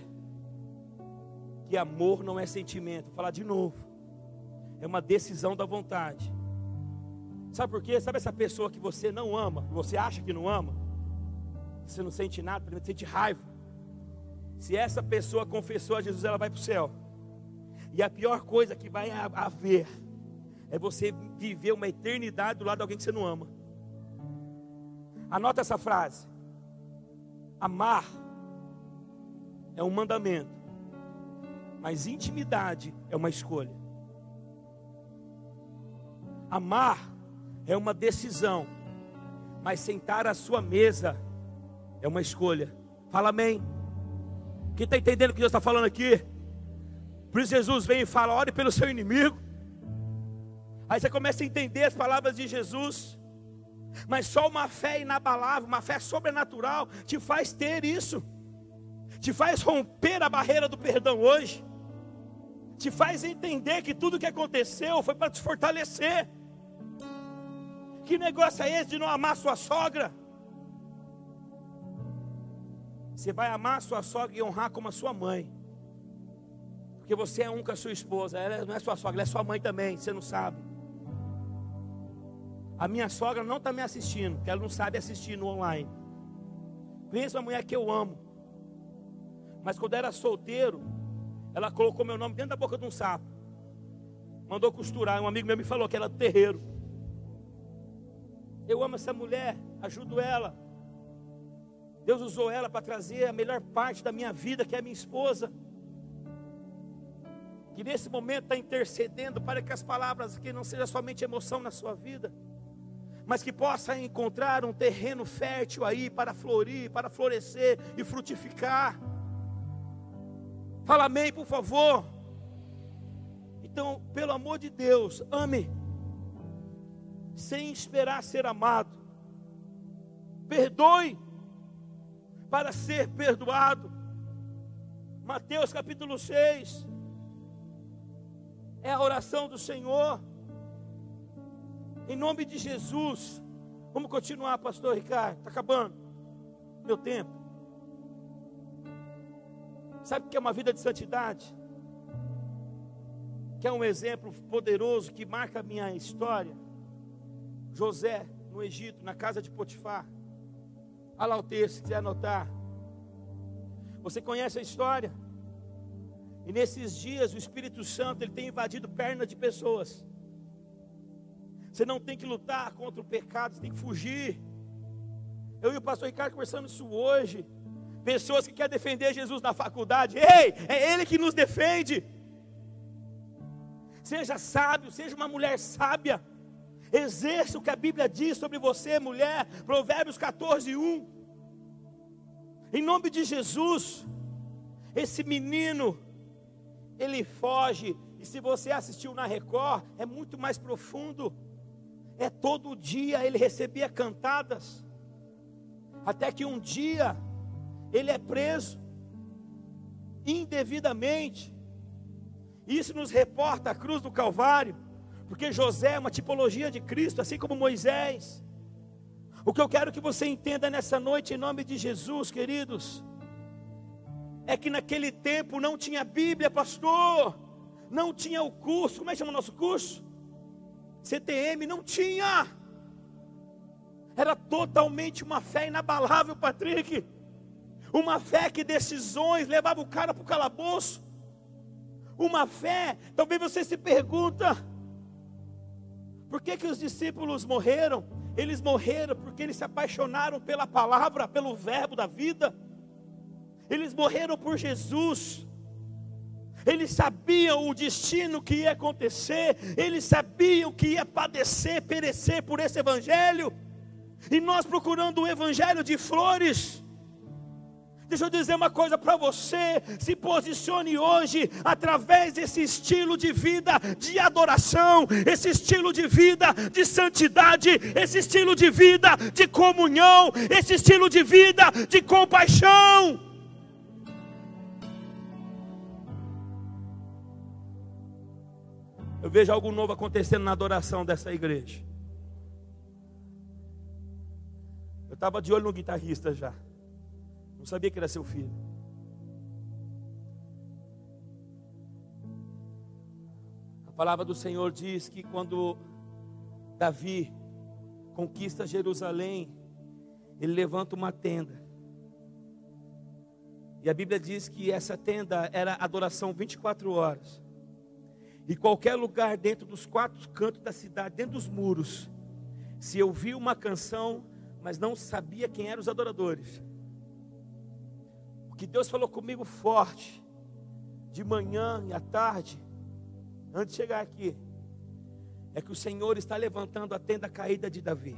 que amor não é sentimento. Vou falar de novo. É uma decisão da vontade. Sabe por quê? Sabe essa pessoa que você não ama, que você acha que não ama? Você não sente nada, você sente raiva. Se essa pessoa confessou a Jesus, ela vai para o céu. E a pior coisa que vai haver é você viver uma eternidade do lado de alguém que você não ama. Anota essa frase. Amar é um mandamento, mas intimidade é uma escolha. Amar é uma decisão, mas sentar à sua mesa é uma escolha. Fala amém. Quem está entendendo o que Deus está falando aqui? Por isso Jesus vem e fala: ore pelo seu inimigo. Aí você começa a entender as palavras de Jesus. Mas só uma fé inabalável, uma fé sobrenatural, te faz ter isso, te faz romper a barreira do perdão hoje, te faz entender que tudo que aconteceu foi para te fortalecer. Que negócio é esse de não amar sua sogra? Você vai amar sua sogra e honrar como a sua mãe. Porque você é um com a sua esposa. Ela não é sua sogra, ela é sua mãe também, você não sabe. A minha sogra não está me assistindo, porque ela não sabe assistir no online. Pensa uma mulher que eu amo. Mas quando era solteiro, ela colocou meu nome dentro da boca de um sapo. Mandou costurar. Um amigo meu me falou que era do terreiro. Eu amo essa mulher, ajudo ela. Deus usou ela para trazer a melhor parte da minha vida, que é a minha esposa. Que nesse momento está intercedendo para que as palavras aqui não sejam somente emoção na sua vida mas que possa encontrar um terreno fértil aí para florir, para florescer e frutificar. Fala amém, por favor. Então, pelo amor de Deus, ame, sem esperar ser amado. Perdoe, para ser perdoado. Mateus capítulo 6, é a oração do Senhor. Em nome de Jesus. Vamos continuar, pastor Ricardo. Está acabando. Meu tempo. Sabe o que é uma vida de santidade? Que é um exemplo poderoso que marca a minha história. José, no Egito, na casa de Potifar. Olha lá o texto, se quiser anotar. Você conhece a história? E nesses dias o Espírito Santo ele tem invadido pernas de pessoas. Você não tem que lutar contra o pecado, você tem que fugir. Eu e o pastor Ricardo conversando isso hoje. Pessoas que querem defender Jesus na faculdade. Ei, é Ele que nos defende. Seja sábio, seja uma mulher sábia. Exerça o que a Bíblia diz sobre você, mulher. Provérbios 14, 1. Em nome de Jesus, esse menino, ele foge. E se você assistiu na Record, é muito mais profundo é todo dia ele recebia cantadas, até que um dia ele é preso indevidamente. Isso nos reporta a cruz do Calvário, porque José é uma tipologia de Cristo, assim como Moisés. O que eu quero que você entenda nessa noite, em nome de Jesus, queridos, é que naquele tempo não tinha Bíblia, pastor, não tinha o curso, como é que chama o nosso curso? CTM não tinha. Era totalmente uma fé inabalável, Patrick. Uma fé que decisões levava o cara para o calabouço. Uma fé, talvez você se pergunta, por que, que os discípulos morreram? Eles morreram porque eles se apaixonaram pela palavra, pelo verbo da vida. Eles morreram por Jesus. Eles sabiam o destino que ia acontecer, eles sabiam que ia padecer, perecer por esse evangelho. E nós procurando o evangelho de flores, Deixa eu dizer uma coisa para você: se posicione hoje através desse estilo de vida de adoração, esse estilo de vida de santidade, esse estilo de vida de comunhão, esse estilo de vida de compaixão. Eu vejo algo novo acontecendo na adoração dessa igreja. Eu estava de olho no guitarrista já. Não sabia que era seu filho. A palavra do Senhor diz que quando Davi conquista Jerusalém, ele levanta uma tenda. E a Bíblia diz que essa tenda era adoração 24 horas. E qualquer lugar dentro dos quatro cantos da cidade, dentro dos muros, se ouvia uma canção, mas não sabia quem eram os adoradores, que Deus falou comigo forte, de manhã e à tarde, antes de chegar aqui, é que o Senhor está levantando a tenda caída de Davi.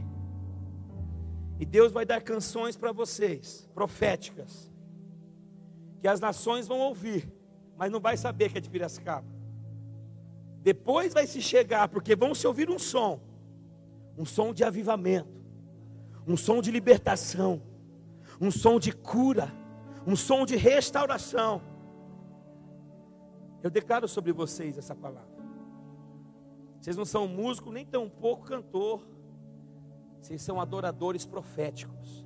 E Deus vai dar canções para vocês, proféticas, que as nações vão ouvir, mas não vai saber que é de Piracicaba. Depois vai se chegar, porque vão se ouvir um som, um som de avivamento, um som de libertação, um som de cura um som de restauração. Eu declaro sobre vocês essa palavra. Vocês não são músico nem tão pouco cantor. Vocês são adoradores proféticos.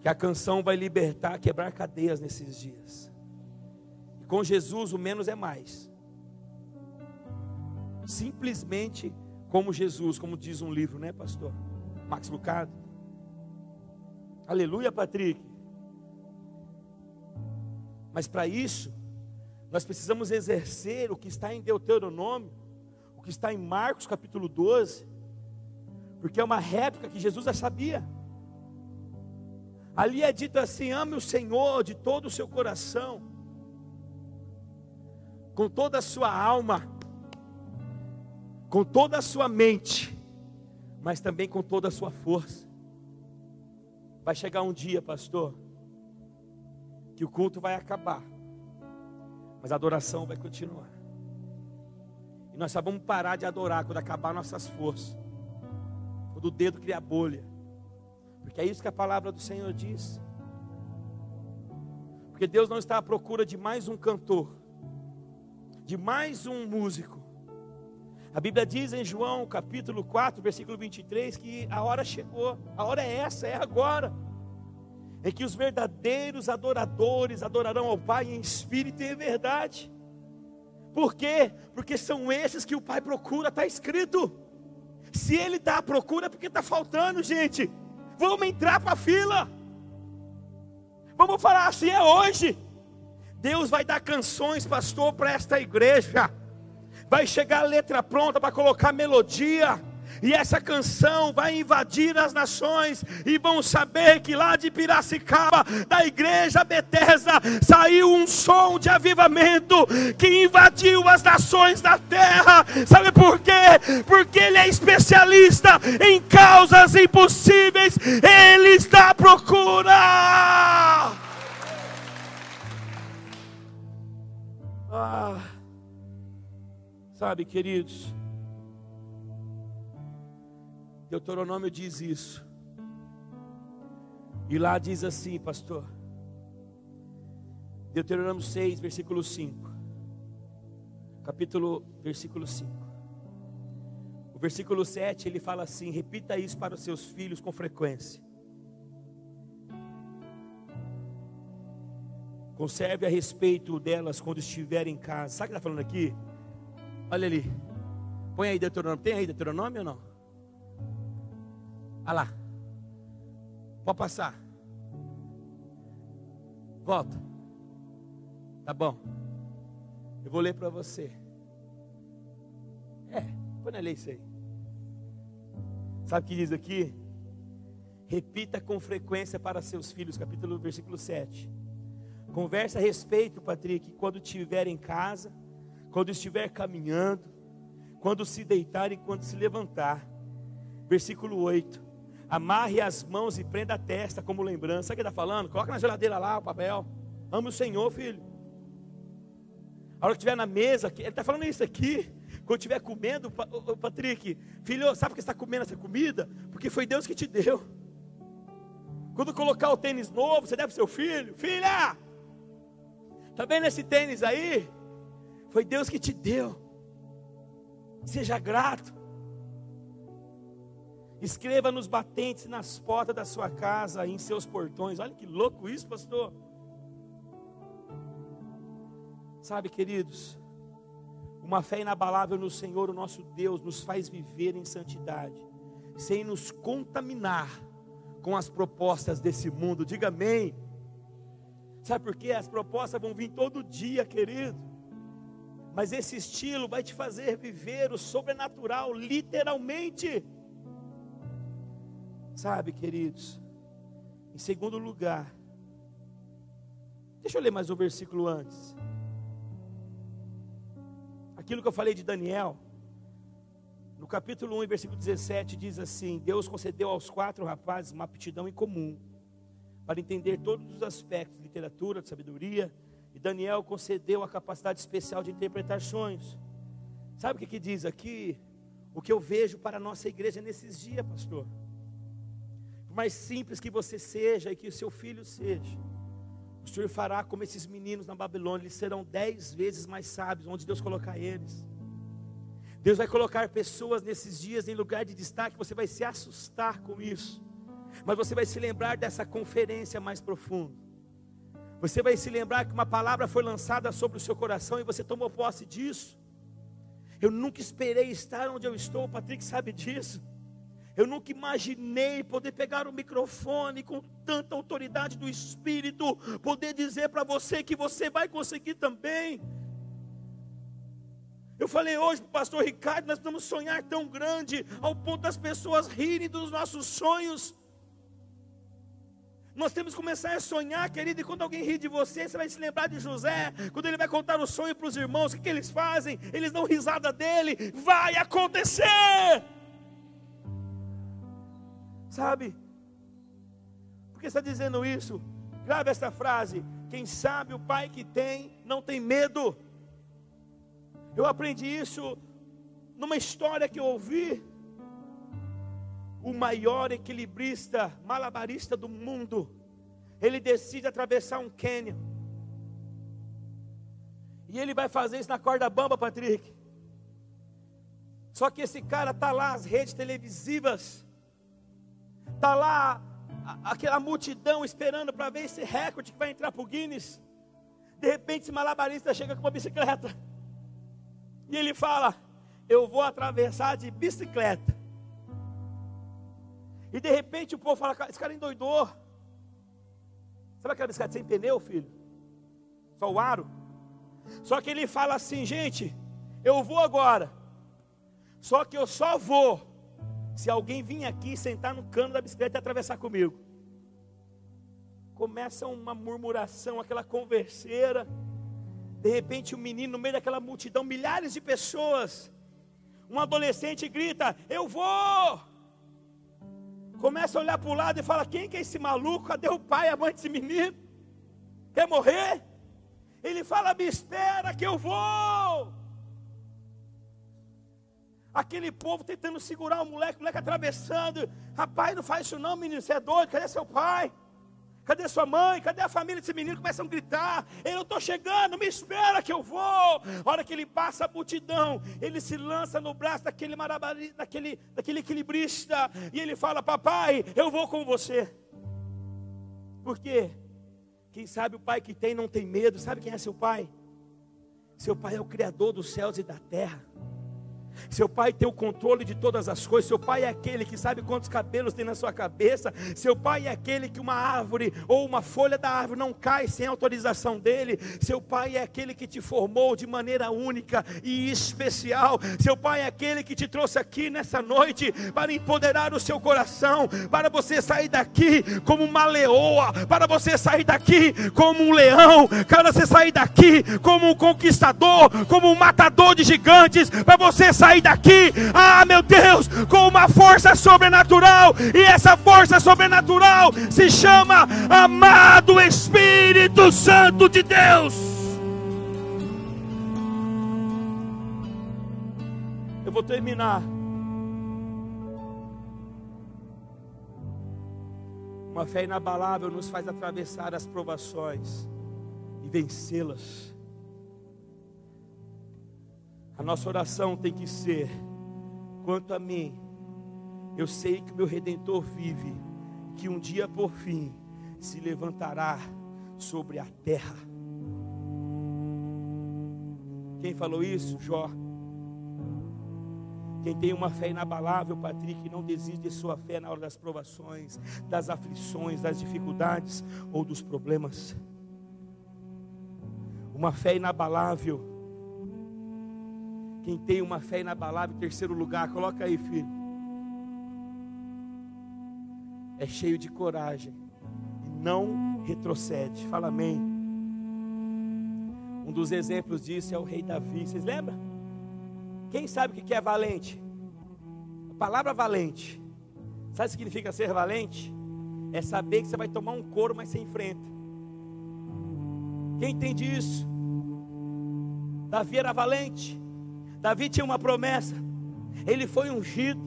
Que a canção vai libertar, quebrar cadeias nesses dias. E com Jesus o menos é mais. Simplesmente como Jesus, como diz um livro, né, pastor? Max Lucado. Aleluia, Patrick. Mas para isso, nós precisamos exercer o que está em Deuteronômio, o que está em Marcos capítulo 12, porque é uma réplica que Jesus já sabia. Ali é dito assim: ame o Senhor de todo o seu coração, com toda a sua alma, com toda a sua mente, mas também com toda a sua força. Vai chegar um dia, pastor, que o culto vai acabar, mas a adoração vai continuar. E nós só vamos parar de adorar quando acabar nossas forças, quando o dedo criar bolha, porque é isso que a palavra do Senhor diz. Porque Deus não está à procura de mais um cantor, de mais um músico. A Bíblia diz em João capítulo 4, versículo 23, que a hora chegou, a hora é essa, é agora é que os verdadeiros adoradores adorarão ao Pai em espírito e em verdade. Por quê? Porque são esses que o Pai procura, está escrito. Se Ele está à procura, é porque está faltando, gente. Vamos entrar para a fila. Vamos falar assim, é hoje. Deus vai dar canções, pastor, para esta igreja. Vai chegar a letra pronta para colocar melodia e essa canção vai invadir as nações e vão saber que lá de Piracicaba, da igreja Betesda, saiu um som de avivamento que invadiu as nações da terra. Sabe por quê? Porque ele é especialista em causas impossíveis. Ele está à procura. Ah, sabe, queridos, Deuteronômio diz isso. E lá diz assim, pastor. Deuteronômio 6, versículo 5. Capítulo, versículo 5. O versículo 7 ele fala assim: repita isso para os seus filhos com frequência. Conserve a respeito delas quando estiverem em casa. Sabe o que está falando aqui? Olha ali. Põe aí Deuteronômio. Tem aí Deuteronômio ou não? Olha lá. Pode passar. Volta. Tá bom. Eu vou ler para você. É, põe na lei isso aí. Sabe o que diz aqui? Repita com frequência para seus filhos, capítulo, versículo 7. Converse a respeito, Patrick, quando estiver em casa, quando estiver caminhando, quando se deitar e quando se levantar. Versículo 8. Amarre as mãos e prenda a testa como lembrança. Sabe o que está falando? Coloca na geladeira lá o papel. Ame o Senhor, filho. A hora que estiver na mesa, ele está falando isso aqui. Quando estiver comendo, Patrick, filho, sabe que está comendo essa comida? Porque foi Deus que te deu. Quando colocar o tênis novo, você deve para seu filho, filha, está vendo esse tênis aí? Foi Deus que te deu. Seja grato. Escreva nos batentes, nas portas da sua casa, em seus portões. Olha que louco isso, pastor. Sabe, queridos, uma fé inabalável no Senhor, o nosso Deus, nos faz viver em santidade, sem nos contaminar com as propostas desse mundo. Diga amém. Sabe por quê? As propostas vão vir todo dia, querido. Mas esse estilo vai te fazer viver o sobrenatural, literalmente. Sabe, queridos? Em segundo lugar, deixa eu ler mais um versículo antes aquilo que eu falei de Daniel, no capítulo 1, versículo 17, diz assim: Deus concedeu aos quatro rapazes uma aptidão em comum para entender todos os aspectos de literatura, de sabedoria, e Daniel concedeu a capacidade especial de interpretar sonhos. Sabe o que, que diz aqui? O que eu vejo para a nossa igreja nesses dias, pastor. Por mais simples que você seja e que o seu filho seja, o Senhor fará como esses meninos na Babilônia, eles serão dez vezes mais sábios, onde Deus colocar eles. Deus vai colocar pessoas nesses dias em lugar de destaque, você vai se assustar com isso, mas você vai se lembrar dessa conferência mais profunda. Você vai se lembrar que uma palavra foi lançada sobre o seu coração e você tomou posse disso. Eu nunca esperei estar onde eu estou, o Patrick sabe disso. Eu nunca imaginei poder pegar o microfone com tanta autoridade do Espírito, poder dizer para você que você vai conseguir também. Eu falei hoje para o pastor Ricardo, nós precisamos sonhar tão grande, ao ponto das pessoas rirem dos nossos sonhos. Nós temos que começar a sonhar, querido, e quando alguém ri de você, você vai se lembrar de José, quando ele vai contar o sonho para os irmãos, o que, que eles fazem? Eles dão risada dele, vai acontecer! Sabe? Por que está dizendo isso? Grave esta frase: quem sabe o pai que tem, não tem medo. Eu aprendi isso numa história que eu ouvi. O maior equilibrista, malabarista do mundo, ele decide atravessar um cânion. E ele vai fazer isso na corda bamba, Patrick. Só que esse cara está lá, as redes televisivas, Está lá aquela multidão esperando para ver esse recorde que vai entrar para o Guinness. De repente, esse malabarista chega com uma bicicleta. E ele fala: Eu vou atravessar de bicicleta. E de repente o povo fala: Esse cara endoidou. Sabe aquela bicicleta sem pneu, filho? Só o aro. Só que ele fala assim: Gente, eu vou agora. Só que eu só vou se alguém vir aqui sentar no cano da bicicleta e atravessar comigo. Começa uma murmuração, aquela converseira. De repente, um menino no meio daquela multidão, milhares de pessoas. Um adolescente grita: Eu vou! Começa a olhar para o lado e fala: Quem que é esse maluco? Cadê o pai, a mãe desse menino? Quer morrer? Ele fala: Me espera que eu vou aquele povo tentando segurar o moleque, o moleque atravessando. Rapaz, não faz isso não, menino, você é doido, cadê seu pai? Cadê sua mãe? Cadê a família desse menino? Começam a gritar. Eu estou chegando, me espera que eu vou. A hora que ele passa a multidão, ele se lança no braço daquele marabari, daquele, daquele equilibrista. E ele fala: Papai, eu vou com você. Por quê? Quem sabe o pai que tem não tem medo. Sabe quem é seu pai? Seu pai é o Criador dos céus e da terra. Seu pai tem o controle de todas as coisas. Seu pai é aquele que sabe quantos cabelos tem na sua cabeça. Seu pai é aquele que uma árvore ou uma folha da árvore não cai sem autorização dele. Seu pai é aquele que te formou de maneira única e especial. Seu pai é aquele que te trouxe aqui nessa noite para empoderar o seu coração, para você sair daqui como uma leoa, para você sair daqui como um leão, para você sair daqui como um conquistador, como um matador de gigantes, para você sair daqui, ah meu Deus, com uma força sobrenatural, e essa força sobrenatural se chama amado Espírito Santo de Deus. Eu vou terminar. Uma fé inabalável nos faz atravessar as provações e vencê-las. A nossa oração tem que ser: quanto a mim, eu sei que meu redentor vive, que um dia por fim se levantará sobre a terra. Quem falou isso? Jó. Quem tem uma fé inabalável, Patrick, não desiste de sua fé na hora das provações, das aflições, das dificuldades ou dos problemas. Uma fé inabalável. Quem tem uma fé inabalável, em terceiro lugar, coloca aí, filho. É cheio de coragem e não retrocede. Fala amém. Um dos exemplos disso é o rei Davi. Vocês lembram? Quem sabe o que é valente? A palavra valente. Sabe o que significa ser valente? É saber que você vai tomar um couro, mas você enfrenta. Quem entende isso? Davi era valente. Davi tinha uma promessa. Ele foi ungido.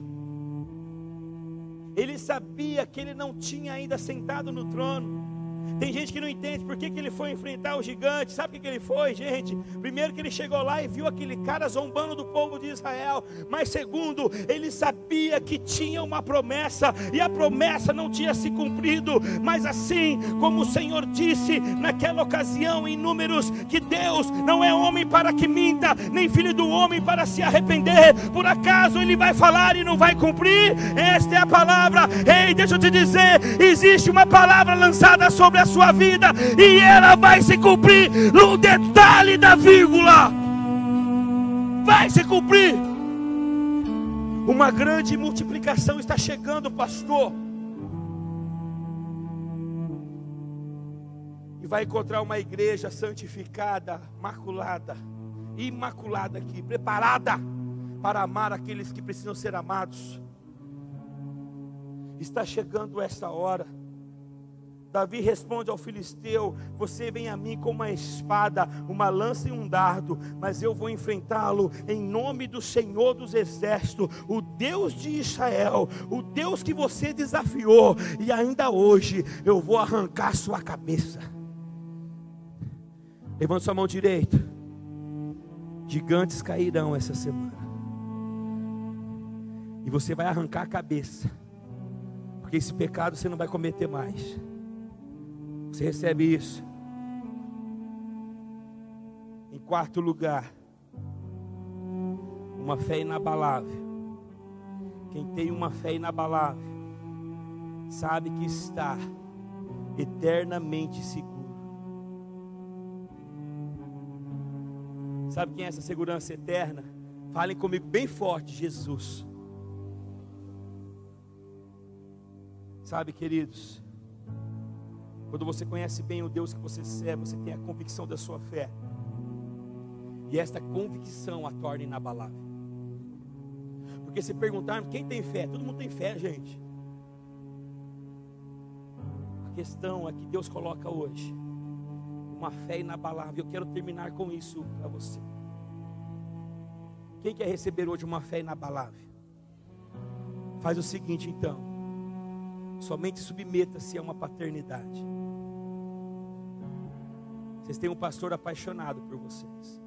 Ele sabia que ele não tinha ainda sentado no trono. Tem gente que não entende por que, que ele foi enfrentar o gigante. Sabe o que, que ele foi, gente? Primeiro que ele chegou lá e viu aquele cara zombando do povo de Israel. Mas segundo, ele sabia que tinha uma promessa e a promessa não tinha se cumprido. Mas assim como o Senhor disse naquela ocasião em números que Deus não é homem para que minta, nem filho do homem para se arrepender. Por acaso ele vai falar e não vai cumprir? Esta é a palavra. Ei, deixa eu te dizer, existe uma palavra lançada sobre a sua vida e ela vai se cumprir no detalhe da vírgula. Vai se cumprir. Uma grande multiplicação está chegando, pastor. E vai encontrar uma igreja santificada, maculada, imaculada aqui, preparada para amar aqueles que precisam ser amados. Está chegando essa hora. Davi responde ao filisteu: Você vem a mim com uma espada, uma lança e um dardo, mas eu vou enfrentá-lo em nome do Senhor dos Exércitos, o Deus de Israel, o Deus que você desafiou, e ainda hoje eu vou arrancar sua cabeça. Levante sua mão direita. Gigantes cairão essa semana, e você vai arrancar a cabeça, porque esse pecado você não vai cometer mais. Você recebe isso. Em quarto lugar, uma fé inabalável. Quem tem uma fé inabalável, sabe que está eternamente seguro. Sabe quem é essa segurança eterna? Falem comigo bem forte: Jesus. Sabe, queridos, quando você conhece bem o Deus que você serve, você tem a convicção da sua fé. E esta convicção a torna inabalável. Porque se perguntarmos quem tem fé, todo mundo tem fé, gente. A questão é que Deus coloca hoje uma fé inabalável. Eu quero terminar com isso para você. Quem quer receber hoje uma fé inabalável? Faz o seguinte então. Somente submeta-se a uma paternidade. Vocês têm um pastor apaixonado por vocês.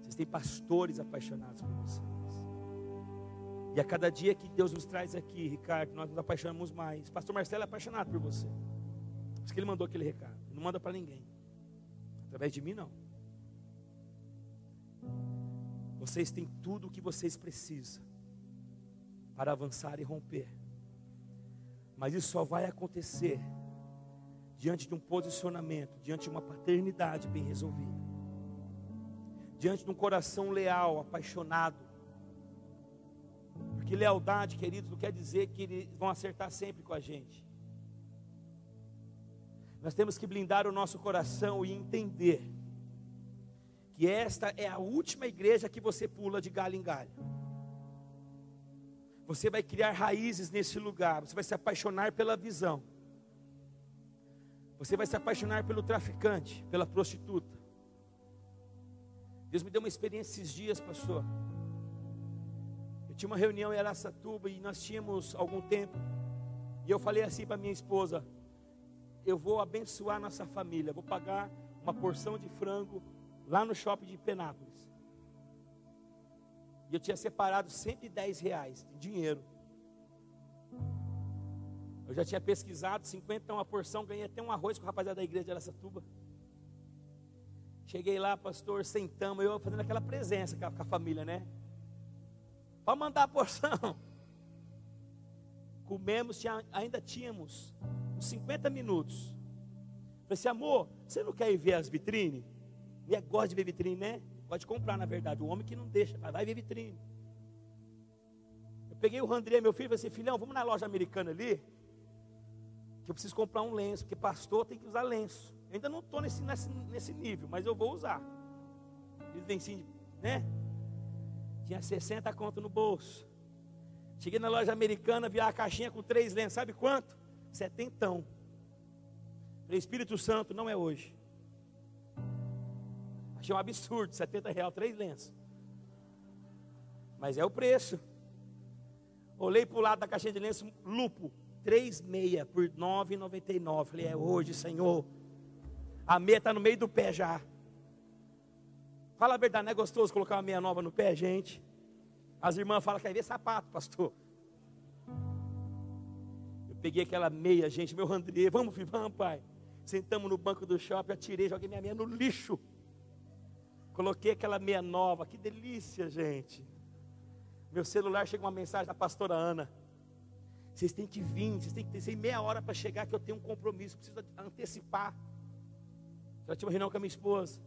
Vocês têm pastores apaixonados por vocês. E a cada dia que Deus nos traz aqui, Ricardo, nós nos apaixonamos mais. Pastor Marcelo é apaixonado por você. Por isso que ele mandou aquele recado. Não manda para ninguém. Através de mim, não. Vocês têm tudo o que vocês precisam para avançar e romper. Mas isso só vai acontecer diante de um posicionamento, diante de uma paternidade bem resolvida, diante de um coração leal, apaixonado. Porque lealdade, queridos, não quer dizer que eles vão acertar sempre com a gente. Nós temos que blindar o nosso coração e entender que esta é a última igreja que você pula de galho em galho. Você vai criar raízes nesse lugar, você vai se apaixonar pela visão. Você vai se apaixonar pelo traficante, pela prostituta. Deus me deu uma experiência esses dias, pastor. Eu tinha uma reunião em Aracatuba e nós tínhamos algum tempo. E eu falei assim para minha esposa: Eu vou abençoar nossa família, vou pagar uma porção de frango lá no shopping de Penápolis. E eu tinha separado 110 reais de dinheiro. Eu já tinha pesquisado, 50 uma porção, ganhei até um arroz com o rapaziada da igreja de Aracatuba. Cheguei lá, pastor, sentamos, eu fazendo aquela presença com a, com a família, né? Para mandar a porção. Comemos, tinha, ainda tínhamos uns 50 minutos. Falei assim, amor, você não quer ir ver as vitrines? É, gosta de ver vitrine, né? Pode comprar, na verdade. O homem que não deixa, vai ver vitrine. Eu peguei o Randré, meu filho, e falei assim: filhão, vamos na loja americana ali. Que eu preciso comprar um lenço, porque pastor tem que usar lenço. Eu ainda não estou nesse, nesse, nesse nível, mas eu vou usar. Eles lencinhos, né? Tinha 60 conto no bolso. Cheguei na loja americana, vi a caixinha com três lenços. Sabe quanto? Setentão. Falei, Espírito Santo, não é hoje. Achei um absurdo, 70 reais, três lenços. Mas é o preço. Olhei para o lado da caixinha de lenço, lupo, três meia por 9,99. Falei, é hoje, Senhor. A meia está no meio do pé já. Fala a verdade, não é gostoso colocar uma meia nova no pé, gente? As irmãs falam que é ver sapato, pastor. Eu peguei aquela meia, gente, meu Randré, vamos, filho, vamos, pai. Sentamos no banco do shopping, atirei, joguei minha meia no lixo. Coloquei aquela meia nova, que delícia, gente. Meu celular chega uma mensagem da pastora Ana. Vocês têm que vir, vocês têm que ter meia hora para chegar, que eu tenho um compromisso, preciso antecipar. Já tive uma reunião com a minha esposa.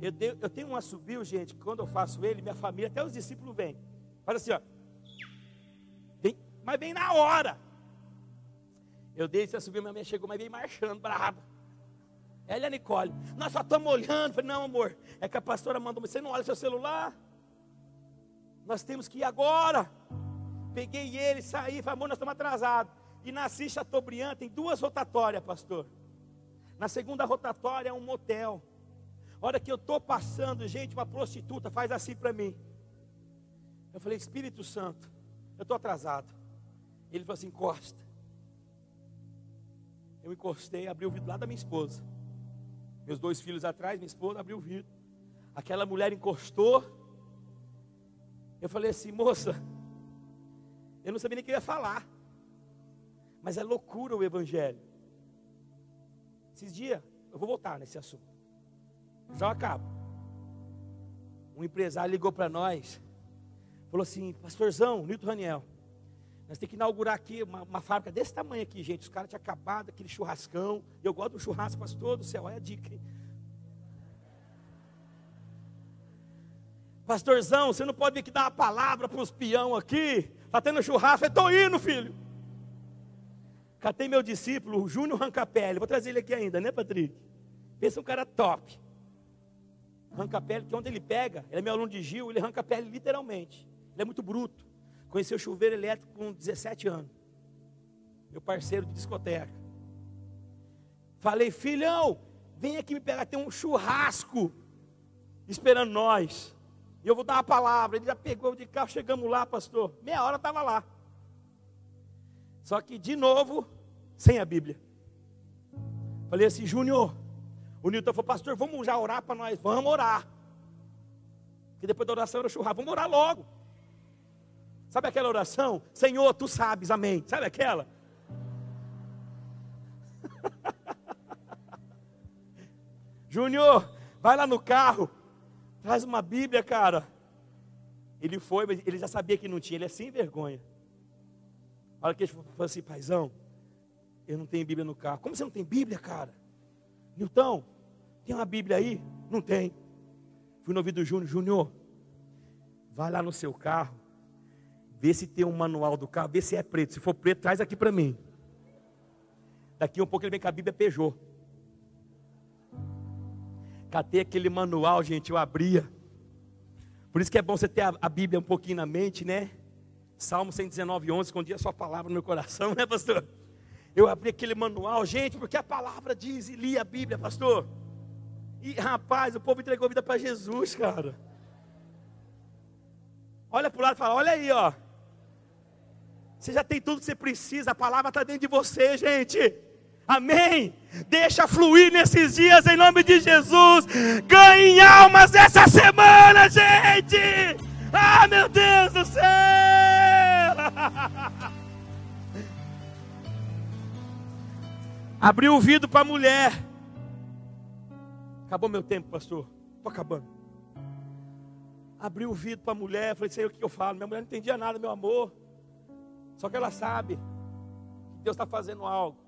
Eu, dei, eu tenho um assobio, gente, quando eu faço ele, minha família, até os discípulos vêm. Faz assim, ó. Vem, mas vem na hora. Eu dei esse assobio, minha mãe chegou, mas veio marchando, brava. Ela e a Nicole. Nós só estamos olhando. Falei, não, amor, é que a pastora mandou. Você não olha seu celular? Nós temos que ir agora. Peguei ele, saí, falei, amor, nós estamos atrasados. E na Chateaubriand tem duas rotatórias, pastor. Na segunda rotatória é um motel. Hora que eu estou passando, gente, uma prostituta faz assim para mim. Eu falei, Espírito Santo, eu estou atrasado. Ele falou assim: encosta. Eu encostei, abri o vidro lá da minha esposa. Meus dois filhos atrás, minha esposa abriu o vidro. Aquela mulher encostou. Eu falei assim, moça, eu não sabia nem o que eu ia falar. Mas é loucura o evangelho. Esses dias, eu vou voltar nesse assunto. Já acabo. Um empresário ligou para nós, falou assim, pastorzão, Nilton Raniel, nós temos que inaugurar aqui uma, uma, fábrica desse tamanho aqui, gente. Os caras tinham acabado, aquele churrascão. Eu gosto do churrasco, pastor do céu, olha a dica. Hein? Pastorzão, você não pode vir aqui dar uma palavra para os peão aqui. Está tendo churrasco, eu estou indo, filho. Catei meu discípulo, o Júnior Rancapelli. Vou trazer ele aqui ainda, né, Patrick? Pensa um cara top. Rancapelli, que onde ele pega, ele é meu aluno de Gil, ele arranca a pele literalmente. Ele é muito bruto. Conheci o chuveiro elétrico com 17 anos. Meu parceiro de discoteca. Falei, filhão, vem aqui me pegar, tem um churrasco esperando nós. E eu vou dar uma palavra. Ele já pegou de carro, chegamos lá, pastor. Meia hora estava lá. Só que, de novo, sem a Bíblia. Falei assim, Júnior. O Nilton falou, pastor, vamos já orar para nós. Vamos orar. Porque depois da oração era churrasco. Vamos orar logo. Sabe aquela oração? Senhor, tu sabes, amém. Sabe aquela? Júnior, vai lá no carro. Traz uma Bíblia, cara. Ele foi, mas ele já sabia que não tinha, ele é sem vergonha. A hora que ele falou assim, paizão, eu não tenho Bíblia no carro. Como você não tem Bíblia, cara? Nilton, tem uma Bíblia aí? Não tem. Fui no ouvido do Júnior, Júnior, vai lá no seu carro, vê se tem um manual do carro, vê se é preto. Se for preto, traz aqui para mim. Daqui um pouco ele vem com a Bíblia Peugeot. Catei aquele manual, gente, eu abria. Por isso que é bom você ter a, a Bíblia um pouquinho na mente, né? Salmo 119, 11, escondi a sua palavra no meu coração, né, pastor? Eu abri aquele manual, gente, porque a palavra diz e li a Bíblia, pastor. E rapaz, o povo entregou a vida para Jesus, cara. Olha para o lado e fala: olha aí, ó. Você já tem tudo que você precisa, a palavra está dentro de você, gente. Amém. Deixa fluir nesses dias em nome de Jesus. Ganhe almas essa semana, gente. Ah, meu Deus do céu. Abriu o vidro para a mulher. Acabou meu tempo, pastor. Estou acabando. Abriu o vidro para a mulher. Falei, sei o que eu falo. Minha mulher não entendia nada, meu amor. Só que ela sabe que Deus está fazendo algo.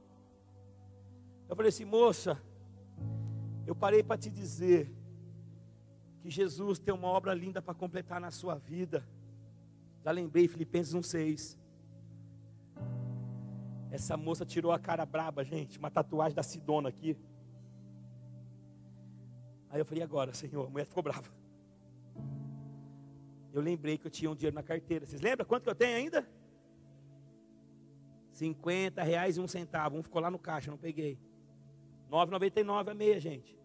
Eu falei assim, moça, eu parei para te dizer que Jesus tem uma obra linda para completar na sua vida. Já lembrei, Filipenses 1,6. Essa moça tirou a cara braba, gente, uma tatuagem da Sidona aqui. Aí eu falei, agora, Senhor? A mulher ficou brava. Eu lembrei que eu tinha um dinheiro na carteira. Vocês lembram quanto que eu tenho ainda? 50 reais e um centavo. Um ficou lá no caixa, não peguei. 9,99 a meia, gente.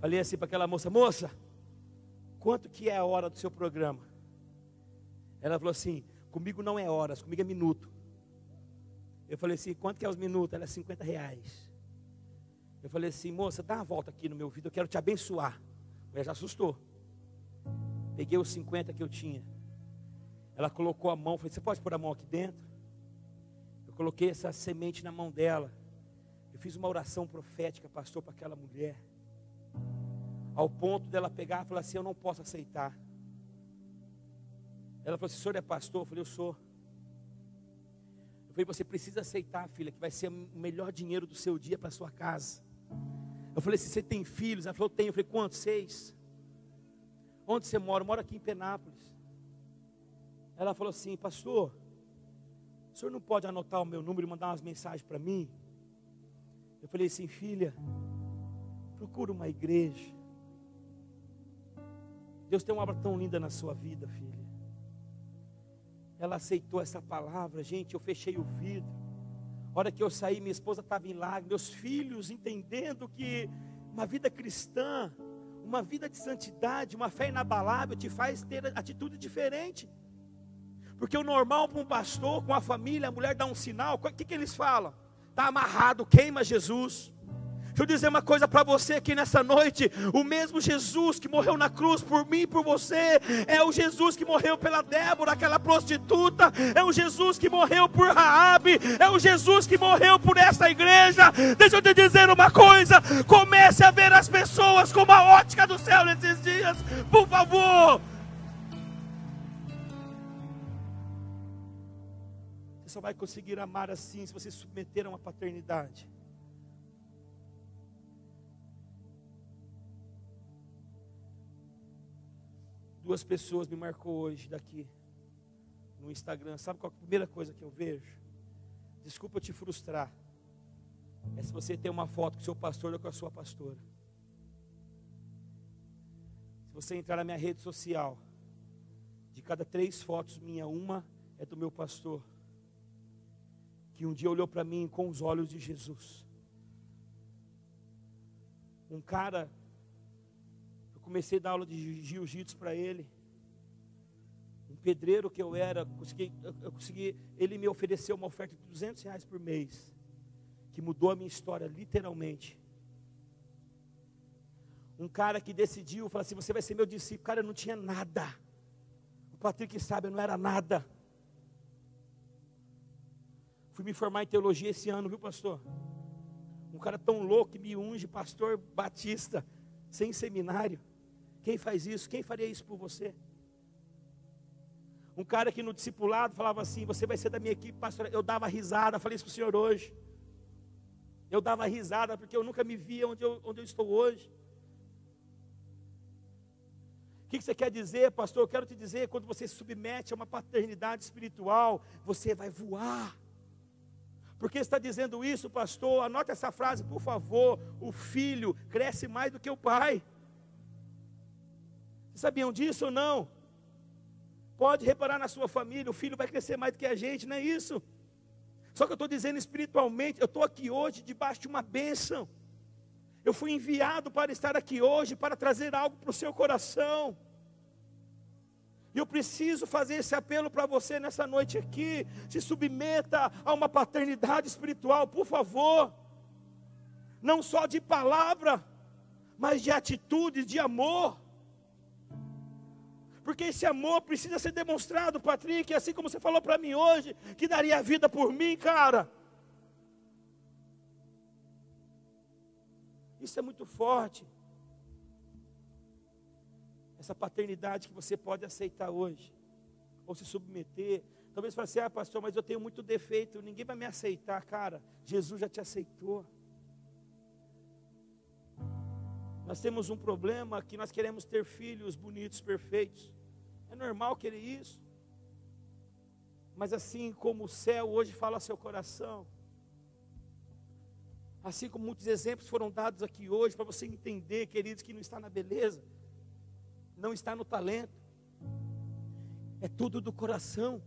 Falei assim para aquela moça, moça, quanto que é a hora do seu programa? Ela falou assim, comigo não é horas, comigo é minuto. Eu falei assim, quanto que é os minutos? Ela é 50 reais. Eu falei assim, moça, dá uma volta aqui no meu vídeo, eu quero te abençoar. Ela já assustou. Peguei os 50 que eu tinha. Ela colocou a mão, falei, você pode pôr a mão aqui dentro? Eu coloquei essa semente na mão dela. Eu fiz uma oração profética, pastor, para aquela mulher. Ao ponto dela pegar e falar assim, eu não posso aceitar. Ela falou assim, o senhor é pastor? Eu falei, eu sou. Eu falei, você precisa aceitar, filha, que vai ser o melhor dinheiro do seu dia para sua casa. Eu falei, se você tem filhos? Ela falou, tenho. Eu falei, quantos? Seis. Onde você mora? Eu moro aqui em Penápolis. Ela falou assim, pastor, o senhor não pode anotar o meu número e mandar umas mensagens para mim? Eu falei assim, filha, procura uma igreja. Deus tem uma obra tão linda na sua vida, filha. Ela aceitou essa palavra, gente. Eu fechei o vidro. A hora que eu saí, minha esposa estava em lágrimas, meus filhos entendendo que uma vida cristã, uma vida de santidade, uma fé inabalável te faz ter atitude diferente. Porque o normal para um pastor, com a família, a mulher dá um sinal, o que, que eles falam? Está amarrado, queima Jesus. Deixa eu dizer uma coisa para você aqui nessa noite: o mesmo Jesus que morreu na cruz por mim e por você, é o Jesus que morreu pela Débora, aquela prostituta, é o Jesus que morreu por Raabe, é o Jesus que morreu por essa igreja. Deixa eu te dizer uma coisa: comece a ver as pessoas com a ótica do céu nesses dias, por favor. Você só vai conseguir amar assim se você se submeter a uma paternidade. Duas pessoas me marcou hoje daqui no Instagram. Sabe qual é a primeira coisa que eu vejo? Desculpa te frustrar. É se você tem uma foto com o seu pastor ou com a sua pastora. Se você entrar na minha rede social, de cada três fotos minha, uma é do meu pastor. Que um dia olhou para mim com os olhos de Jesus. Um cara comecei a dar aula de jiu-jitsu para ele. Um pedreiro que eu era, consegui, eu consegui, ele me ofereceu uma oferta de 200 reais por mês, que mudou a minha história, literalmente. Um cara que decidiu, falou assim: Você vai ser meu discípulo. Cara, eu não tinha nada. O Patrick sabe, eu não era nada. Fui me formar em teologia esse ano, viu, pastor? Um cara tão louco que me unge, pastor Batista. sem seminário. Quem faz isso? Quem faria isso por você? Um cara que no discipulado falava assim: Você vai ser da minha equipe, pastor. Eu dava risada, falei isso para o senhor hoje. Eu dava risada porque eu nunca me via onde eu, onde eu estou hoje. O que você quer dizer, pastor? Eu quero te dizer: quando você se submete a uma paternidade espiritual, você vai voar. Por que está dizendo isso, pastor? Anote essa frase, por favor. O filho cresce mais do que o pai. Vocês sabiam disso ou não? Pode reparar na sua família, o filho vai crescer mais do que a gente, não é isso? Só que eu estou dizendo espiritualmente, eu estou aqui hoje debaixo de uma bênção. Eu fui enviado para estar aqui hoje, para trazer algo para o seu coração. E eu preciso fazer esse apelo para você nessa noite aqui. Se submeta a uma paternidade espiritual, por favor. Não só de palavra, mas de atitude, de amor. Porque esse amor precisa ser demonstrado, Patrick, assim como você falou para mim hoje, que daria a vida por mim, cara. Isso é muito forte. Essa paternidade que você pode aceitar hoje, ou se submeter. Talvez você fale assim: ah, pastor, mas eu tenho muito defeito, ninguém vai me aceitar, cara. Jesus já te aceitou. Nós temos um problema que nós queremos ter filhos bonitos, perfeitos. É normal querer isso. Mas assim como o céu hoje fala ao seu coração, assim como muitos exemplos foram dados aqui hoje, para você entender, queridos, que não está na beleza, não está no talento, é tudo do coração.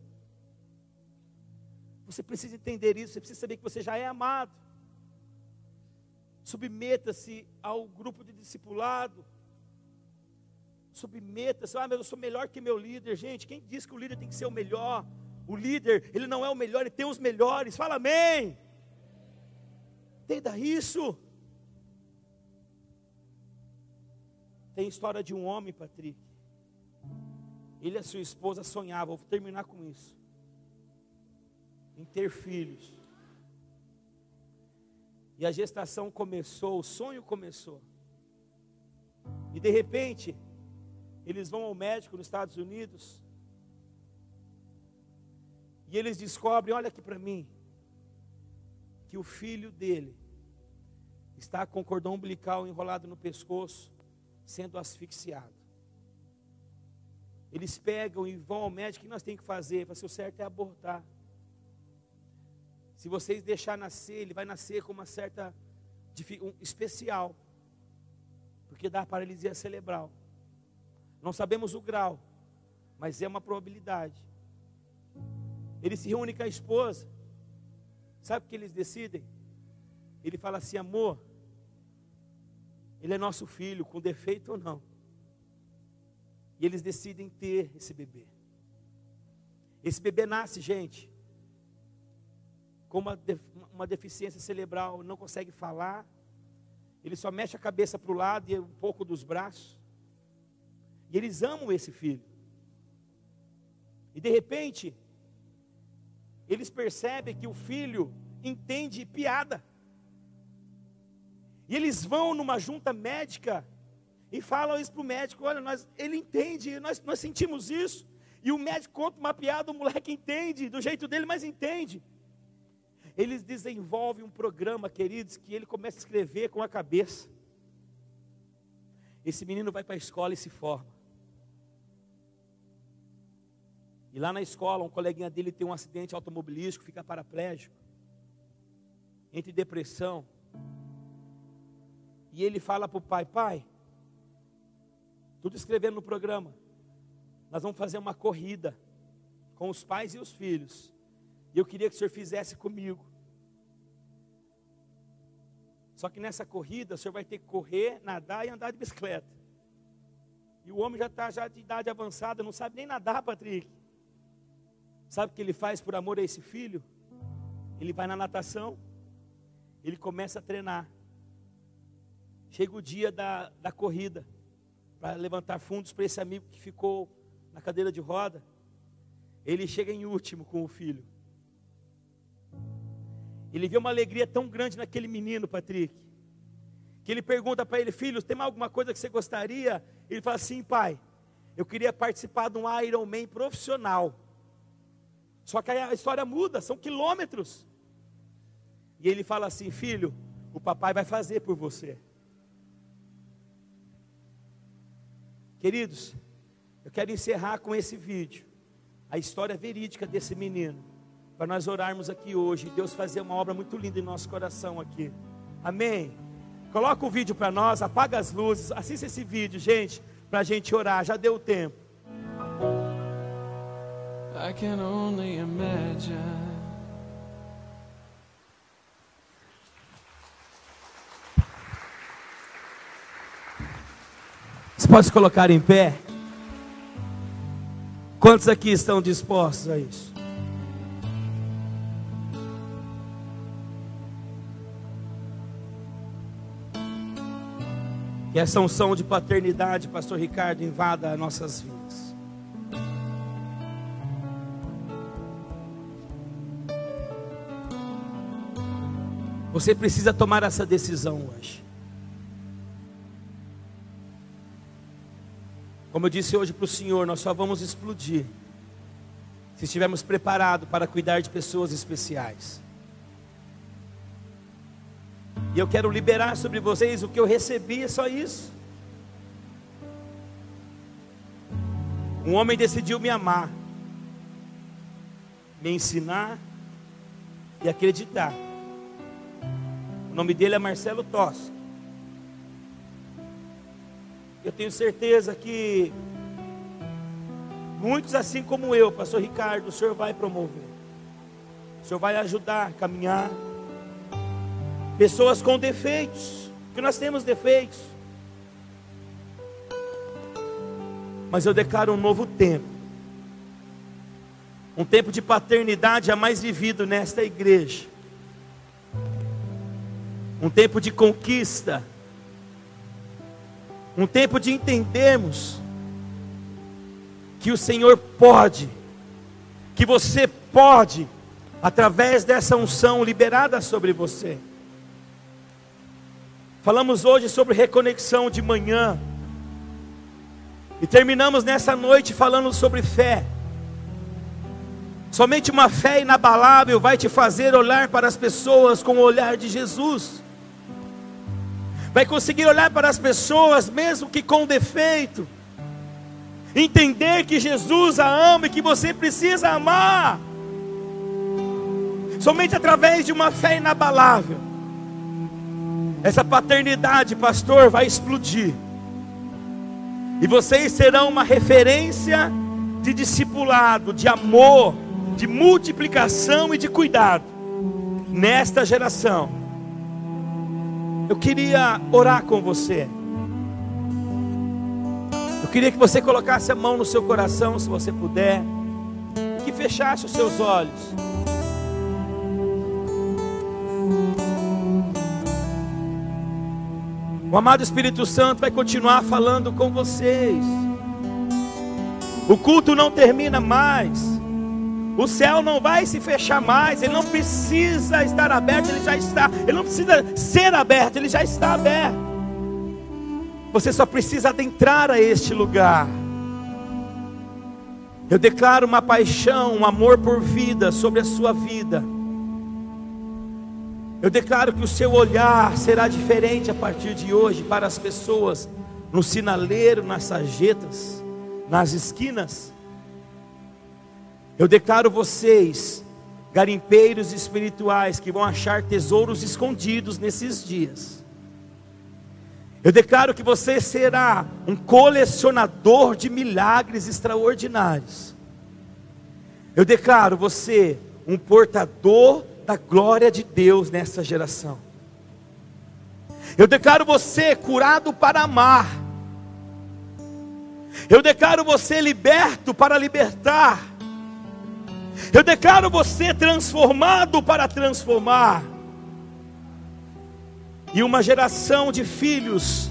Você precisa entender isso, você precisa saber que você já é amado. Submeta-se ao grupo de discipulado, submeta-se, ah, mas eu sou melhor que meu líder, gente, quem diz que o líder tem que ser o melhor? O líder, ele não é o melhor, ele tem os melhores, fala amém, entenda isso, tem história de um homem, Patrick, ele e a sua esposa sonhavam, vou terminar com isso, em ter filhos, e a gestação começou, o sonho começou. E de repente, eles vão ao médico nos Estados Unidos. E eles descobrem, olha aqui para mim, que o filho dele está com cordão umbilical enrolado no pescoço, sendo asfixiado. Eles pegam e vão ao médico, o que nós temos que fazer? Fazer o certo é abortar. Se vocês deixar nascer, ele vai nascer com uma certa um, especial, porque dá paralisia cerebral. Não sabemos o grau, mas é uma probabilidade. Ele se reúne com a esposa. Sabe o que eles decidem? Ele fala assim: amor, ele é nosso filho, com defeito ou não. E eles decidem ter esse bebê. Esse bebê nasce, gente, com uma, uma deficiência cerebral, não consegue falar, ele só mexe a cabeça para o lado e um pouco dos braços. E eles amam esse filho. E de repente, eles percebem que o filho entende piada. E eles vão numa junta médica e falam isso para o médico: olha, nós, ele entende, nós, nós sentimos isso. E o médico conta uma piada, o moleque entende, do jeito dele, mas entende. Eles desenvolvem um programa, queridos, que ele começa a escrever com a cabeça. Esse menino vai para a escola e se forma. E lá na escola, um coleguinha dele tem um acidente automobilístico, fica paraplégico, entre depressão. E ele fala para o pai: Pai, tudo escrevendo no programa, nós vamos fazer uma corrida com os pais e os filhos. E eu queria que o senhor fizesse comigo. Só que nessa corrida o senhor vai ter que correr, nadar e andar de bicicleta. E o homem já está já de idade avançada, não sabe nem nadar, Patrick. Sabe o que ele faz por amor a esse filho? Ele vai na natação, ele começa a treinar. Chega o dia da, da corrida, para levantar fundos para esse amigo que ficou na cadeira de roda. Ele chega em último com o filho. Ele vê uma alegria tão grande naquele menino, Patrick, que ele pergunta para ele, filho, tem alguma coisa que você gostaria? Ele fala assim, pai, eu queria participar de um Iron Man profissional. Só que a história muda, são quilômetros. E ele fala assim, filho, o papai vai fazer por você. Queridos, eu quero encerrar com esse vídeo, a história verídica desse menino, para nós orarmos aqui hoje, Deus fazer uma obra muito linda em nosso coração aqui. Amém. Coloca o vídeo para nós, apaga as luzes, assista esse vídeo, gente, para a gente orar. Já deu tempo. I can only imagine. Pode se colocar em pé? Quantos aqui estão dispostos a isso? Que essa unção de paternidade, Pastor Ricardo, invada nossas vidas. Você precisa tomar essa decisão hoje. Como eu disse hoje para o Senhor, nós só vamos explodir se estivermos preparados para cuidar de pessoas especiais. E eu quero liberar sobre vocês o que eu recebi, é só isso. Um homem decidiu me amar, me ensinar e acreditar. O nome dele é Marcelo Tosco. Eu tenho certeza que muitos assim como eu, pastor Ricardo, o Senhor vai promover. O Senhor vai ajudar a caminhar pessoas com defeitos, que nós temos defeitos. Mas eu declaro um novo tempo. Um tempo de paternidade jamais vivido nesta igreja. Um tempo de conquista. Um tempo de entendermos que o Senhor pode, que você pode, através dessa unção liberada sobre você. Falamos hoje sobre reconexão de manhã. E terminamos nessa noite falando sobre fé. Somente uma fé inabalável vai te fazer olhar para as pessoas com o olhar de Jesus. Vai conseguir olhar para as pessoas, mesmo que com defeito. Entender que Jesus a ama e que você precisa amar. Somente através de uma fé inabalável essa paternidade, pastor, vai explodir. E vocês serão uma referência de discipulado, de amor, de multiplicação e de cuidado nesta geração. Eu queria orar com você. Eu queria que você colocasse a mão no seu coração, se você puder, e que fechasse os seus olhos. O amado Espírito Santo vai continuar falando com vocês. O culto não termina mais. O céu não vai se fechar mais. Ele não precisa estar aberto, ele já está. Ele não precisa ser aberto, ele já está aberto. Você só precisa adentrar a este lugar. Eu declaro uma paixão, um amor por vida sobre a sua vida. Eu declaro que o seu olhar será diferente a partir de hoje para as pessoas no sinaleiro, nas sarjetas, nas esquinas. Eu declaro vocês, garimpeiros espirituais, que vão achar tesouros escondidos nesses dias. Eu declaro que você será um colecionador de milagres extraordinários. Eu declaro você um portador da glória de Deus nessa geração. Eu declaro você curado para amar. Eu declaro você liberto para libertar. Eu declaro você transformado para transformar. E uma geração de filhos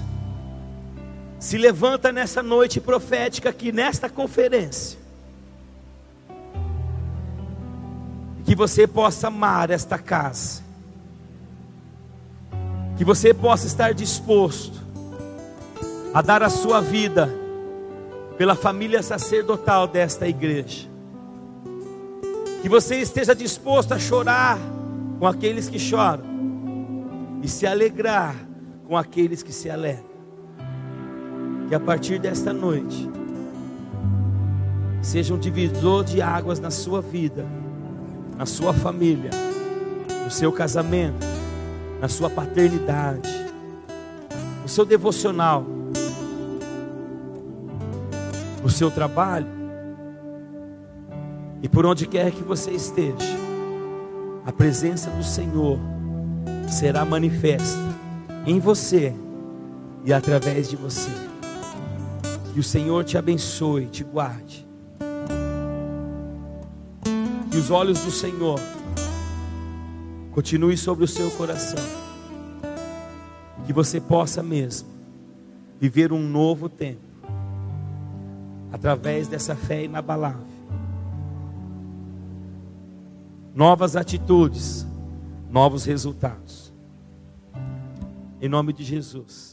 se levanta nessa noite profética aqui nesta conferência que você possa amar esta casa, que você possa estar disposto a dar a sua vida pela família sacerdotal desta igreja. Que você esteja disposto a chorar com aqueles que choram e se alegrar com aqueles que se alegram. Que a partir desta noite seja um divisor de águas na sua vida, na sua família, no seu casamento, na sua paternidade, no seu devocional no seu trabalho e por onde quer que você esteja, a presença do Senhor será manifesta em você e através de você. Que o Senhor te abençoe, te guarde. Que os olhos do Senhor continuem sobre o seu coração. Que você possa mesmo viver um novo tempo através dessa fé inabalável. Novas atitudes, novos resultados. Em nome de Jesus.